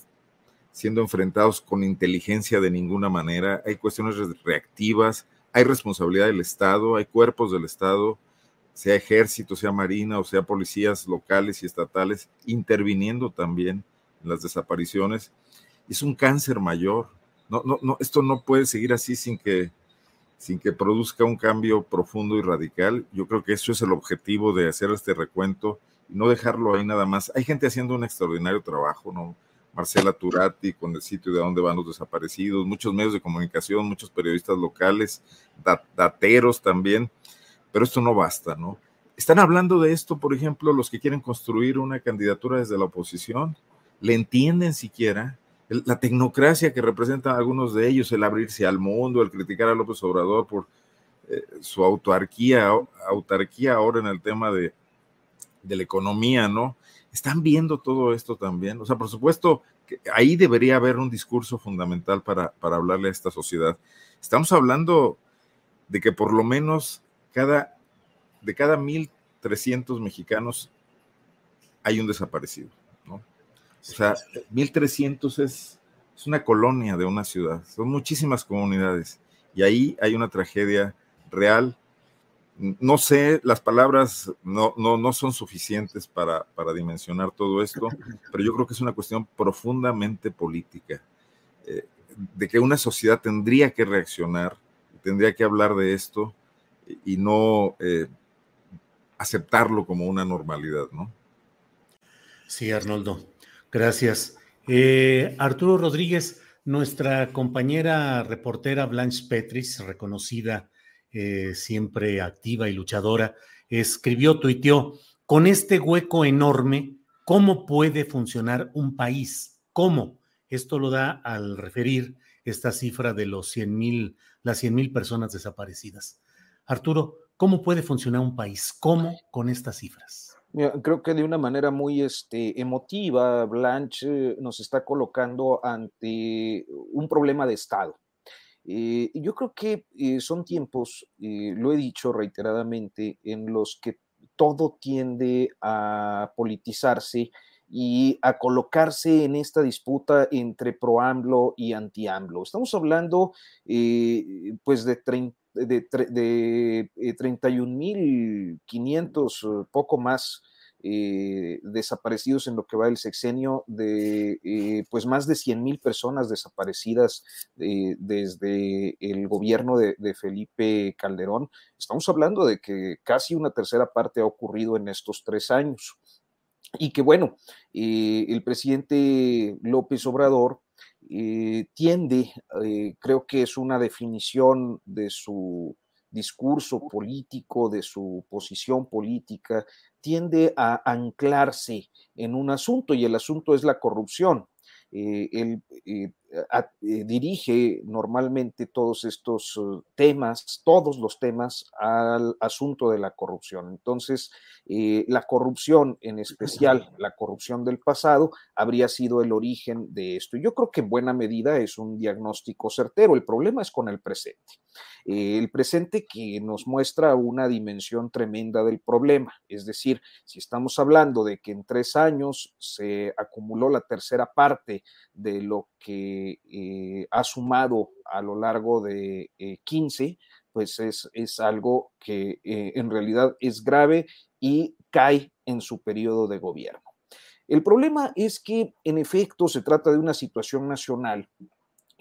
siendo enfrentados con inteligencia de ninguna manera, hay cuestiones reactivas, hay responsabilidad del Estado, hay cuerpos del Estado, sea ejército, sea marina o sea policías locales y estatales, interviniendo también las desapariciones. Es un cáncer mayor. No, no, no, esto no puede seguir así sin que, sin que produzca un cambio profundo y radical. Yo creo que eso es el objetivo de hacer este recuento y no dejarlo ahí nada más. Hay gente haciendo un extraordinario trabajo, ¿no? Marcela Turati con el sitio de dónde van los desaparecidos, muchos medios de comunicación, muchos periodistas locales, dateros también, pero esto no basta, ¿no? Están hablando de esto, por ejemplo, los que quieren construir una candidatura desde la oposición, le entienden siquiera la tecnocracia que representan algunos de ellos, el abrirse al mundo, el criticar a López Obrador por eh, su autarquía, autarquía ahora en el tema de, de la economía, ¿no? Están viendo todo esto también. O sea, por supuesto, que ahí debería haber un discurso fundamental para, para hablarle a esta sociedad. Estamos hablando de que por lo menos cada, de cada 1.300 mexicanos hay un desaparecido. O sea, 1.300 es, es una colonia de una ciudad, son muchísimas comunidades. Y ahí hay una tragedia real. No sé, las palabras no, no, son suficientes para, dimensionar todo esto, <laughs> pero yo creo que es una cuestión profundamente política, eh, de que una sociedad tendría que reaccionar, tendría que hablar de esto y no eh, aceptarlo como una normalidad, ¿no? Sí, Arnoldo, gracias. Eh, Arturo Rodríguez, nuestra compañera reportera Blanche Petris, reconocida eh, siempre activa y luchadora, escribió, tuiteó, con este hueco enorme, ¿cómo puede funcionar un país? ¿Cómo? Esto lo da al referir esta cifra de los 100 mil, las 100 mil personas desaparecidas. Arturo, ¿cómo puede funcionar un país? ¿Cómo con estas cifras? Creo que de una manera muy este, emotiva, Blanche nos está colocando ante un problema de Estado. Eh, yo creo que eh, son tiempos, eh, lo he dicho reiteradamente, en los que todo tiende a politizarse y a colocarse en esta disputa entre pro-AMLO y anti-AMLO. Estamos hablando pues de, de, de 31.500, poco más eh, desaparecidos en lo que va del sexenio, de eh, pues más de 100 mil personas desaparecidas eh, desde el gobierno de, Felipe Calderón. Estamos hablando de que casi una tercera parte ha ocurrido en estos tres años. Y que bueno, el presidente López Obrador tiende, creo que es una definición de su discurso político, de su posición política, tiende a anclarse en un asunto y el asunto es la corrupción. Eh, él eh, eh, dirige normalmente todos estos temas, todos los temas al asunto de la corrupción. Entonces, la corrupción, en especial <clears throat> la corrupción del pasado, habría sido el origen de esto. Yo creo que en buena medida es un diagnóstico certero. El problema es con el presente. el presente que nos muestra una dimensión tremenda del problema. Es decir, si estamos hablando de que en tres años se acumuló la tercera parte de lo que eh, ha sumado a lo largo de 15, eh, pues es, es, algo que eh, en realidad es grave y cae en su periodo de gobierno. El problema es que en efecto se trata de una situación nacional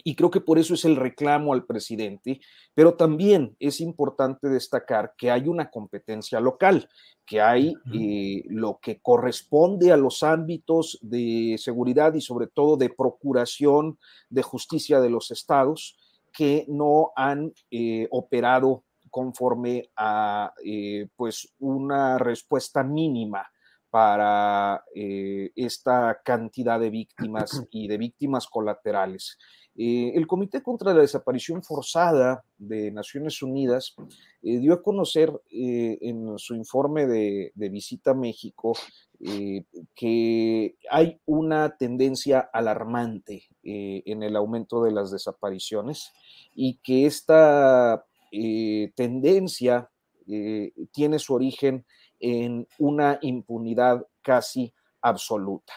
y creo que por eso es el reclamo al presidente, pero también es importante destacar que hay una competencia local, que hay eh, lo que corresponde a los ámbitos de seguridad y sobre todo de procuración de justicia de los estados que no han eh, operado conforme a eh, pues una respuesta mínima para esta cantidad de víctimas <clears throat> y de víctimas colaterales. Eh, el Comité contra la Desaparición Forzada de Naciones Unidas eh, dio a conocer eh, en su informe de, visita a México que hay una tendencia alarmante en el aumento de las desapariciones y que esta tendencia tiene su origen en una impunidad casi absoluta.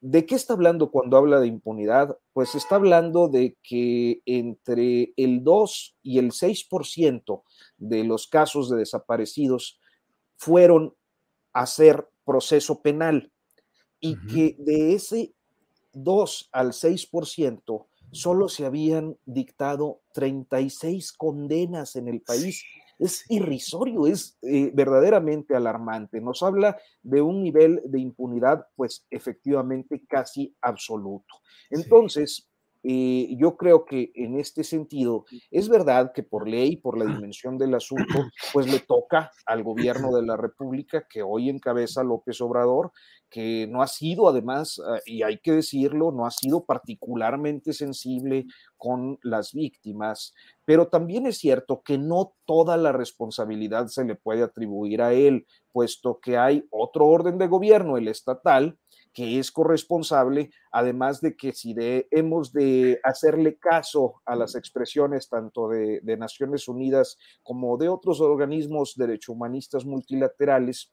¿De qué está hablando cuando habla de impunidad? Pues está hablando de que entre el 2 y el 6% de los casos de desaparecidos fueron a hacer proceso penal y que de ese 2 al 6% solo se habían dictado 36 condenas en el país. Es irrisorio, es eh, verdaderamente alarmante. Nos habla de un nivel de impunidad, pues efectivamente casi absoluto. Entonces, eh, yo creo que en este sentido es verdad que por ley, por la dimensión del asunto, <clears throat> pues le toca al gobierno de la República que hoy encabeza López Obrador, que no ha sido además, ah, y hay que decirlo, no ha sido particularmente sensible con las víctimas, pero también es cierto que no toda la responsabilidad se le puede atribuir a él, puesto que hay otro orden de gobierno, el estatal, que es corresponsable, además de que si hemos de hacerle caso a las expresiones tanto de, Naciones Unidas como de otros organismos derechohumanistas multilaterales,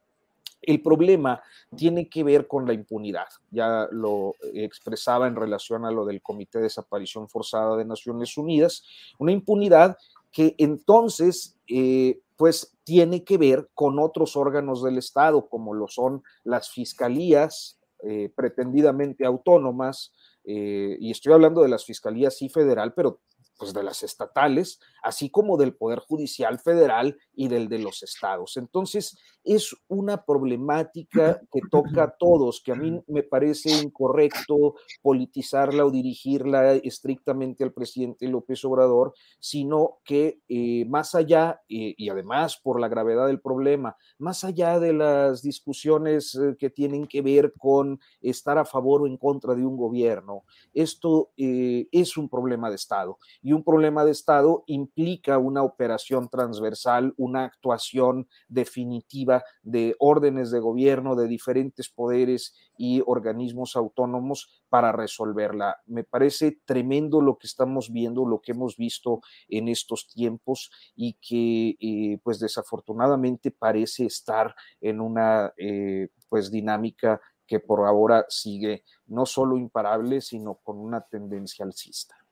el problema tiene que ver con la impunidad. Ya lo expresaba en relación a lo del Comité de Desaparición Forzada de Naciones Unidas, una impunidad que entonces eh, pues tiene que ver con otros órganos del Estado, como lo son las fiscalías, eh, pretendidamente autónomas, eh, y estoy hablando de las fiscalías sí federal, pero pues de las estatales, así como del Poder Judicial Federal y del de los estados. Entonces, es una problemática que toca a todos, que a mí me parece incorrecto politizarla o dirigirla estrictamente al presidente López Obrador, sino que eh, más allá, eh, y además por la gravedad del problema, más allá de las discusiones eh, que tienen que ver con estar a favor o en contra de un gobierno, esto es un problema de Estado y un problema de Estado implica una operación transversal, una actuación definitiva de órdenes de gobierno de diferentes poderes y organismos autónomos para resolverla. Me parece tremendo lo que estamos viendo, lo que hemos visto en estos tiempos y que eh, pues desafortunadamente parece estar en una eh, pues dinámica que por ahora sigue no solo imparable, sino con una tendencia alcista.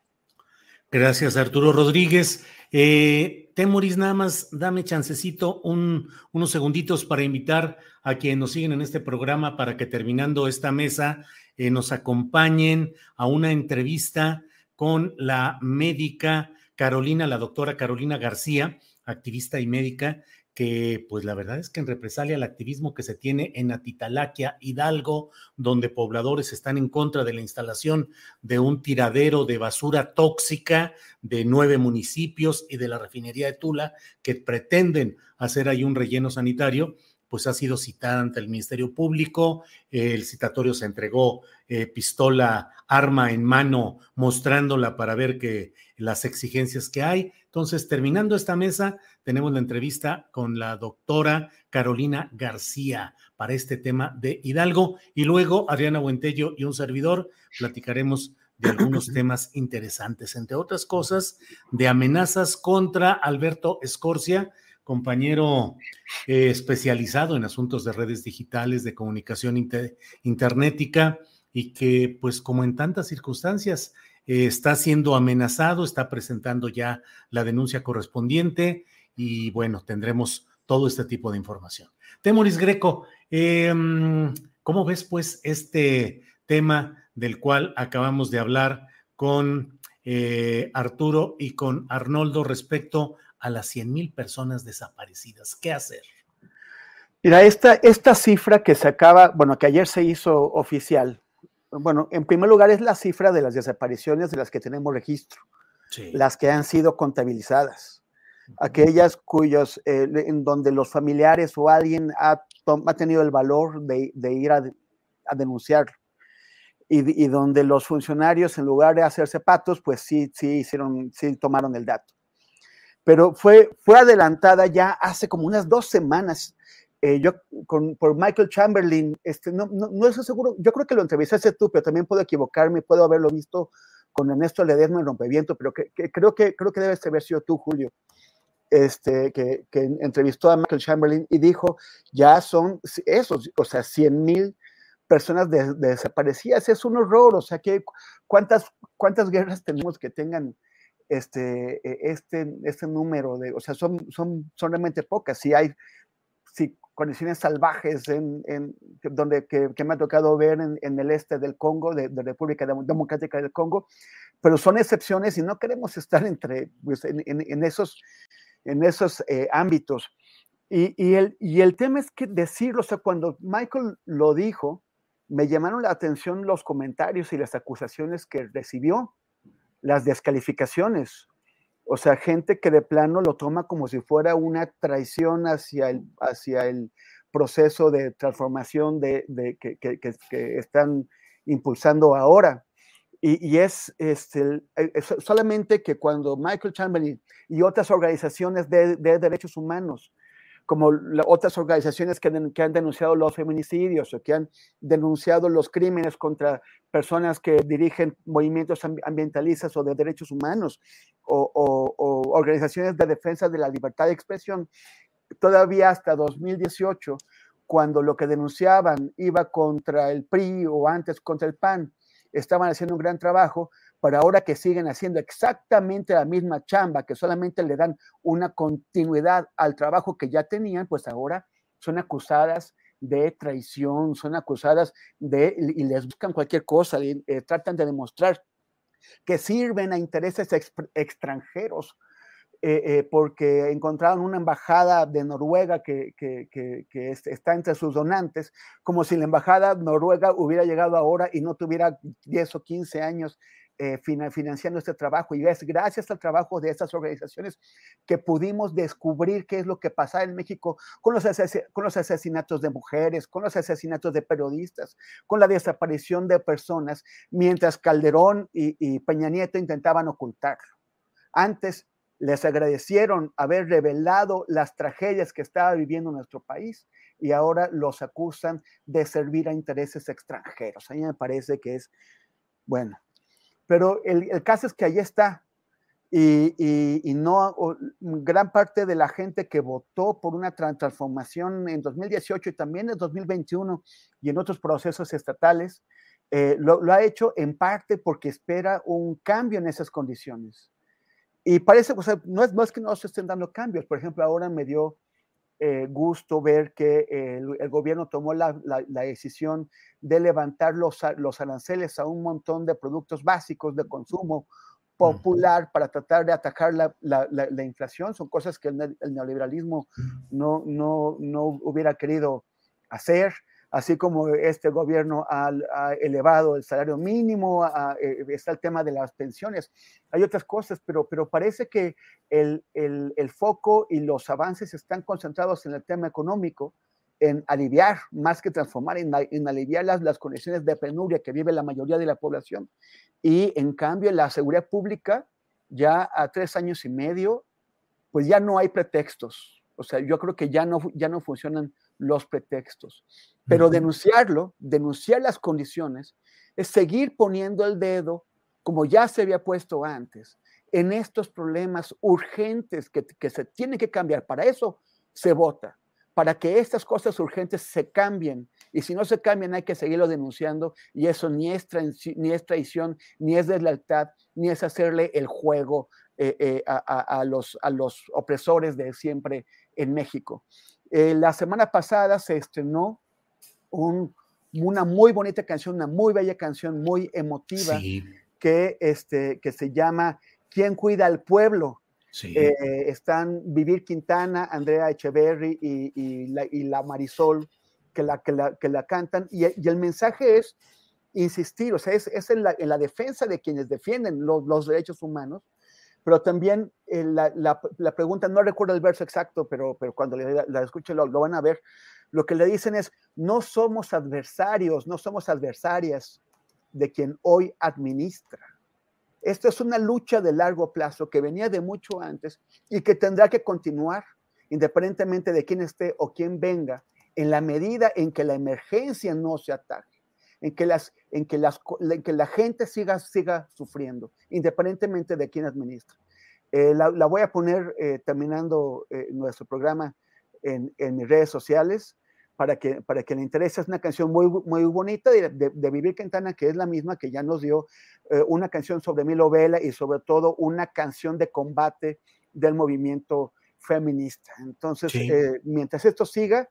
Gracias, Arturo Rodríguez. Eh, Temoris, nada más dame chancecito, unos segunditos para invitar a quienes nos siguen en este programa para que terminando esta mesa eh, nos acompañen a una entrevista con la médica Carolina, la doctora Carolina García, activista y médica, que pues la verdad es que en represalia al activismo que se tiene en Atitalaquia, Hidalgo, donde pobladores están en contra de la instalación de un tiradero de basura tóxica de nueve municipios y de la refinería de Tula, que pretenden hacer ahí un relleno sanitario, pues ha sido citada ante el Ministerio Público, el citatorio se entregó eh, pistola, arma en mano, mostrándola para ver que las exigencias que hay. Entonces, terminando esta mesa, tenemos la entrevista con la doctora Carolina García para este tema de Hidalgo y luego Adriana Buentello y un servidor platicaremos de algunos <clears throat> temas interesantes, entre otras cosas, de amenazas contra Alberto Escorcia, compañero eh, especializado en asuntos de redes digitales, de comunicación internética y que, pues como en tantas circunstancias, está siendo amenazado, está presentando ya la denuncia correspondiente y bueno, tendremos todo este tipo de información. Temoris Greco, em, ¿cómo ves pues este tema del cual acabamos de hablar con eh, Arturo y con Arnoldo respecto a las 100 mil personas desaparecidas. ¿Qué hacer? Mira, esta, esta cifra que se acaba, bueno, que ayer se hizo oficial, bueno, en primer lugar es la cifra de las desapariciones de las que tenemos registro, las que han sido contabilizadas, aquellas cuyos, eh, en donde los familiares o alguien ha, ha tenido el valor de, ir a, a denunciarlo. Y, y, donde los funcionarios, en lugar de hacerse patos, pues sí, sí hicieron, sí tomaron el dato pero fue, fue adelantada ya hace como unas dos semanas. Eh, yo con, por Michael Chamberlain, este, no, no, no estoy seguro, yo creo que lo entrevistaste tú, pero también puedo equivocarme, puedo haberlo visto con Ernesto Ledesma en Rompeviento, pero que, creo, que, creo que debes haber sido tú, Julio. este, que, entrevistó a Michael Chamberlain y dijo, ya son esos, o sea, 100 mil personas de, de desaparecidas, es un horror, o sea, que ¿cuántas, cuántas guerras tenemos que tengan este, e, este, este número de, o sea, son, son, son realmente pocas, si hay, si condiciones salvajes en, en donde que, que, me ha tocado ver en, en el este del Congo, de, de, República Democrática del Congo, pero son excepciones y no queremos estar entre, pues, en, en, esos, en esos eh, ámbitos. Y, y, el, y el tema es que decirlo, o sea, cuando Michael lo dijo, me llamaron la atención los comentarios y las acusaciones que recibió, las descalificaciones. O sea, gente que de plano lo toma como si fuera una traición hacia el, hacia el proceso de transformación de, que, que, están impulsando ahora. Y, y es, este, es solamente que cuando Michael Chamberlain y otras organizaciones de derechos humanos como otras organizaciones que, han denunciado los feminicidios o que han denunciado los crímenes contra personas que dirigen movimientos ambientalistas o de derechos humanos o organizaciones de defensa de la libertad de expresión, todavía hasta 2018, cuando lo que denunciaban iba contra el PRI o antes contra el PAN, estaban haciendo un gran trabajo, pero ahora que siguen haciendo exactamente la misma chamba, que solamente le dan una continuidad al trabajo que ya tenían, pues ahora son acusadas de traición, son acusadas de, y les buscan cualquier cosa, y, eh, tratan de demostrar que sirven a intereses ex, extranjeros, eh, eh, porque encontraron una embajada de Noruega que, que, que, que, está entre sus donantes, como si la embajada noruega hubiera llegado ahora y no tuviera 10 o 15 años eh, financiando este trabajo y es gracias al trabajo de estas organizaciones que pudimos descubrir qué es lo que pasa en México con los, con los asesinatos de mujeres, con los asesinatos de periodistas, con la desaparición de personas, mientras Calderón y, y Peña Nieto intentaban ocultarlo. Antes les agradecieron haber revelado las tragedias que estaba viviendo nuestro país y ahora los acusan de servir a intereses extranjeros. A mí me parece que es, bueno, pero el, el caso es que ahí está. Y, y, y, no, gran parte de la gente que votó por una transformación en 2018 y también en 2021 y en otros procesos estatales, eh, lo, lo, ha hecho en parte porque espera un cambio en esas condiciones. Y parece, o sea, no es, no es que no se estén dando cambios. Por ejemplo, ahora me dio eh, gusto ver que el, el gobierno tomó la, la, la, decisión de levantar los, los aranceles a un montón de productos básicos de consumo popular para tratar de atacar la, la, la, la, inflación. Son cosas que el, el neoliberalismo no, no, no, hubiera querido hacer, así como este gobierno ha, ha elevado el salario mínimo, a, eh, está el tema de las pensiones. Hay otras cosas, pero, parece que el, foco y los avances están concentrados en el tema económico, en aliviar, más que transformar, en, en aliviar las, las, condiciones de penuria que vive la mayoría de la población. Y en cambio, la seguridad pública, ya a tres años y medio, pues ya no hay pretextos. O sea, yo creo que ya no, ya no funcionan los pretextos. Pero denunciarlo, denunciar las condiciones, es seguir poniendo el dedo, como ya se había puesto antes, en estos problemas urgentes que, que se tienen que cambiar. Para eso se vota para que estas cosas urgentes se cambien. Y si no se cambian, hay que seguirlo denunciando. Y eso ni es, ni es traición, ni es deslealtad, ni es hacerle el juego eh, eh, a, a, a, los, a los opresores de siempre en México. Eh, la semana pasada se estrenó un, una muy bonita canción, una muy bella canción, muy emotiva, sí. que, este, que se llama ¿Quién cuida al pueblo? Sí. Eh, están Vivir Quintana, Andrea Echeverry y, y, la, y la, Marisol que la, que la, que la cantan. Y, y, el mensaje es insistir, o sea, es, es en, la, en, la, defensa de quienes defienden los, los derechos humanos, pero también eh, la, la, pregunta, no recuerdo el verso exacto, pero, pero cuando la, la escuchen lo, lo van a ver, lo que le dicen es, no somos adversarios, no somos adversarias de quien hoy administra esto es una lucha de largo plazo que venía de mucho antes y que tendrá que continuar independientemente de quién esté o quién venga, en la medida en que la emergencia no se ataque, en que, las, en que, las, en que la gente siga, siga sufriendo, independientemente de quién administra. Eh, la, voy a poner terminando nuestro programa en, en, mis redes sociales para que, para que le interese. Es una canción muy, muy bonita de, de, Vivir Quintana, que es la misma que ya nos dio una canción sobre Milo Vela y sobre todo una canción de combate del movimiento feminista. Entonces, mientras esto siga,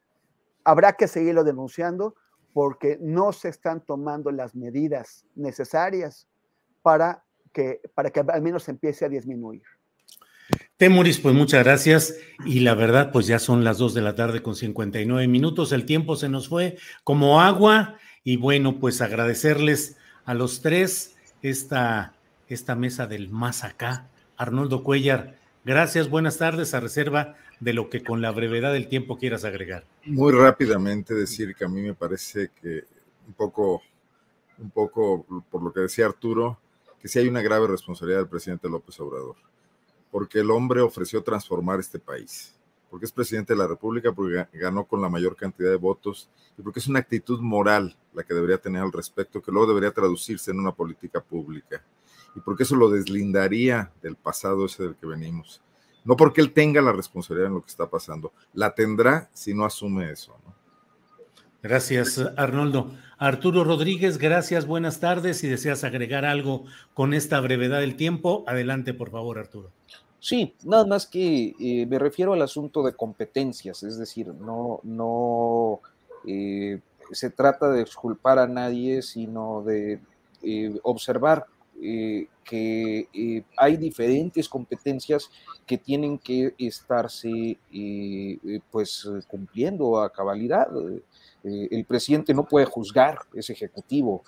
habrá que seguirlo denunciando porque no se están tomando las medidas necesarias para que, para que al menos empiece a disminuir. Temuris, pues muchas gracias. Y la verdad, pues ya son las 2 de la tarde con 59 minutos. El tiempo se nos fue como agua. Y bueno, pues agradecerles a los tres esta, esta mesa del más acá. Arnoldo Cuellar, gracias, buenas tardes, a reserva de lo que con la brevedad del tiempo quieras agregar. Muy rápidamente decir que a mí me parece que un poco, un poco por lo que decía Arturo, que sí hay una grave responsabilidad del presidente López Obrador, porque el hombre ofreció transformar este país, porque es presidente de la República, porque ganó con la mayor cantidad de votos y porque es una actitud moral la que debería tener al respecto, que luego debería traducirse en una política pública y porque eso lo deslindaría del pasado ese del que venimos. No porque él tenga la responsabilidad en lo que está pasando, la tendrá si no asume eso. Gracias, Arnoldo. Arturo Rodríguez, gracias, buenas tardes. Si deseas agregar algo con esta brevedad del tiempo, adelante, por favor, Arturo. Sí, nada más que eh, me refiero al asunto de competencias, es decir, no, no eh, se trata de exculpar a nadie, sino de eh, observar eh, que eh, hay diferentes competencias que tienen que estarse eh, pues cumpliendo a cabalidad. el presidente no puede juzgar ese ejecutivo,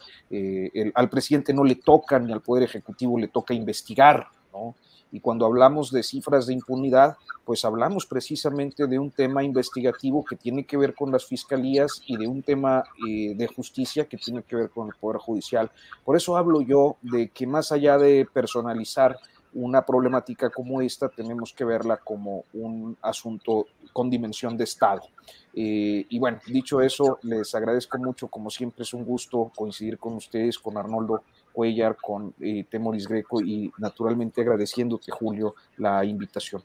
al presidente no le toca ni al poder ejecutivo le toca investigar, ¿no? Y cuando hablamos de cifras de impunidad, pues hablamos precisamente de un tema investigativo que tiene que ver con las fiscalías y de un tema eh, de justicia que tiene que ver con el Poder Judicial. Por eso hablo yo de que más allá de personalizar una problemática como esta, tenemos que verla como un asunto con dimensión de Estado. Eh, y bueno, dicho eso, les agradezco mucho, como siempre es un gusto coincidir con ustedes, con Arnoldo Cuellar, con eh, Temoris Greco y naturalmente agradeciéndote, Julio, la invitación.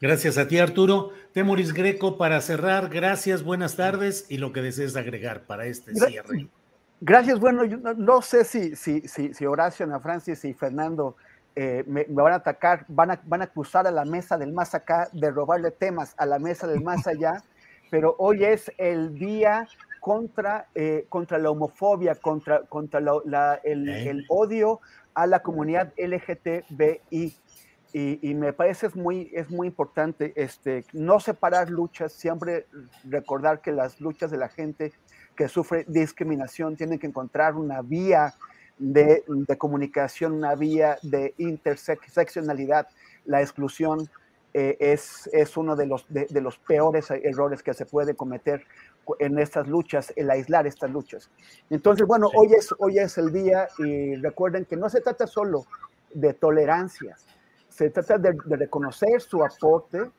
Gracias a ti, Arturo. Temoris Greco, para cerrar, gracias, buenas tardes y lo que desees agregar para este cierre. Gracias, bueno, yo no, sé si, si, si, si, Horacio, Ana Francis y Fernando eh, me, van a atacar, van a, van a acusar a la mesa del más acá de robarle temas a la mesa del más allá, pero hoy es el día contra, eh, contra la homofobia, contra, contra el, odio a la comunidad LGTBI. Y, me parece es muy, es muy importante este, no separar luchas, siempre recordar que las luchas de la gente que sufre discriminación tienen que encontrar una vía de, comunicación, una vía de interseccionalidad. La exclusión eh, es, es, uno de los, de, los peores errores que se puede cometer en estas luchas, el aislar estas luchas. Entonces, bueno, hoy, es, hoy es el día y recuerden que no se trata solo de tolerancia, se trata de, reconocer su aporte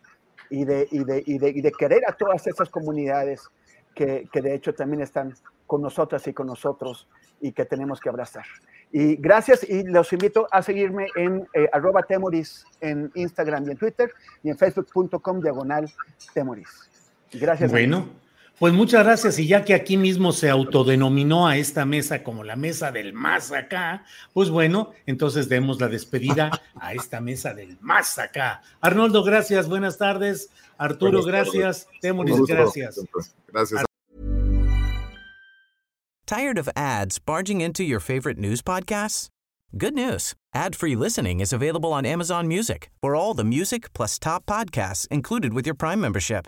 y de, y, de, y, de, querer a todas esas comunidades que, que, de hecho también están con nosotras y con nosotros y que tenemos que abrazar. Y gracias y los invito a seguirme en eh, arroba temoris en Instagram y en Twitter y en facebook.com diagonal temoris. Gracias. Bueno. Pues muchas gracias. Y ya que aquí mismo se autodenominó a esta mesa como la mesa del más acá, pues bueno, entonces demos la despedida a esta mesa del más acá. Arnoldo, gracias. Buenas tardes. Arturo, gracias. Temoris, gracias. Gracias. Tired of ads barging into your favorite news podcasts? Good news. Ad-free listening is available on Amazon Music for all the music plus top podcasts included with your Prime membership.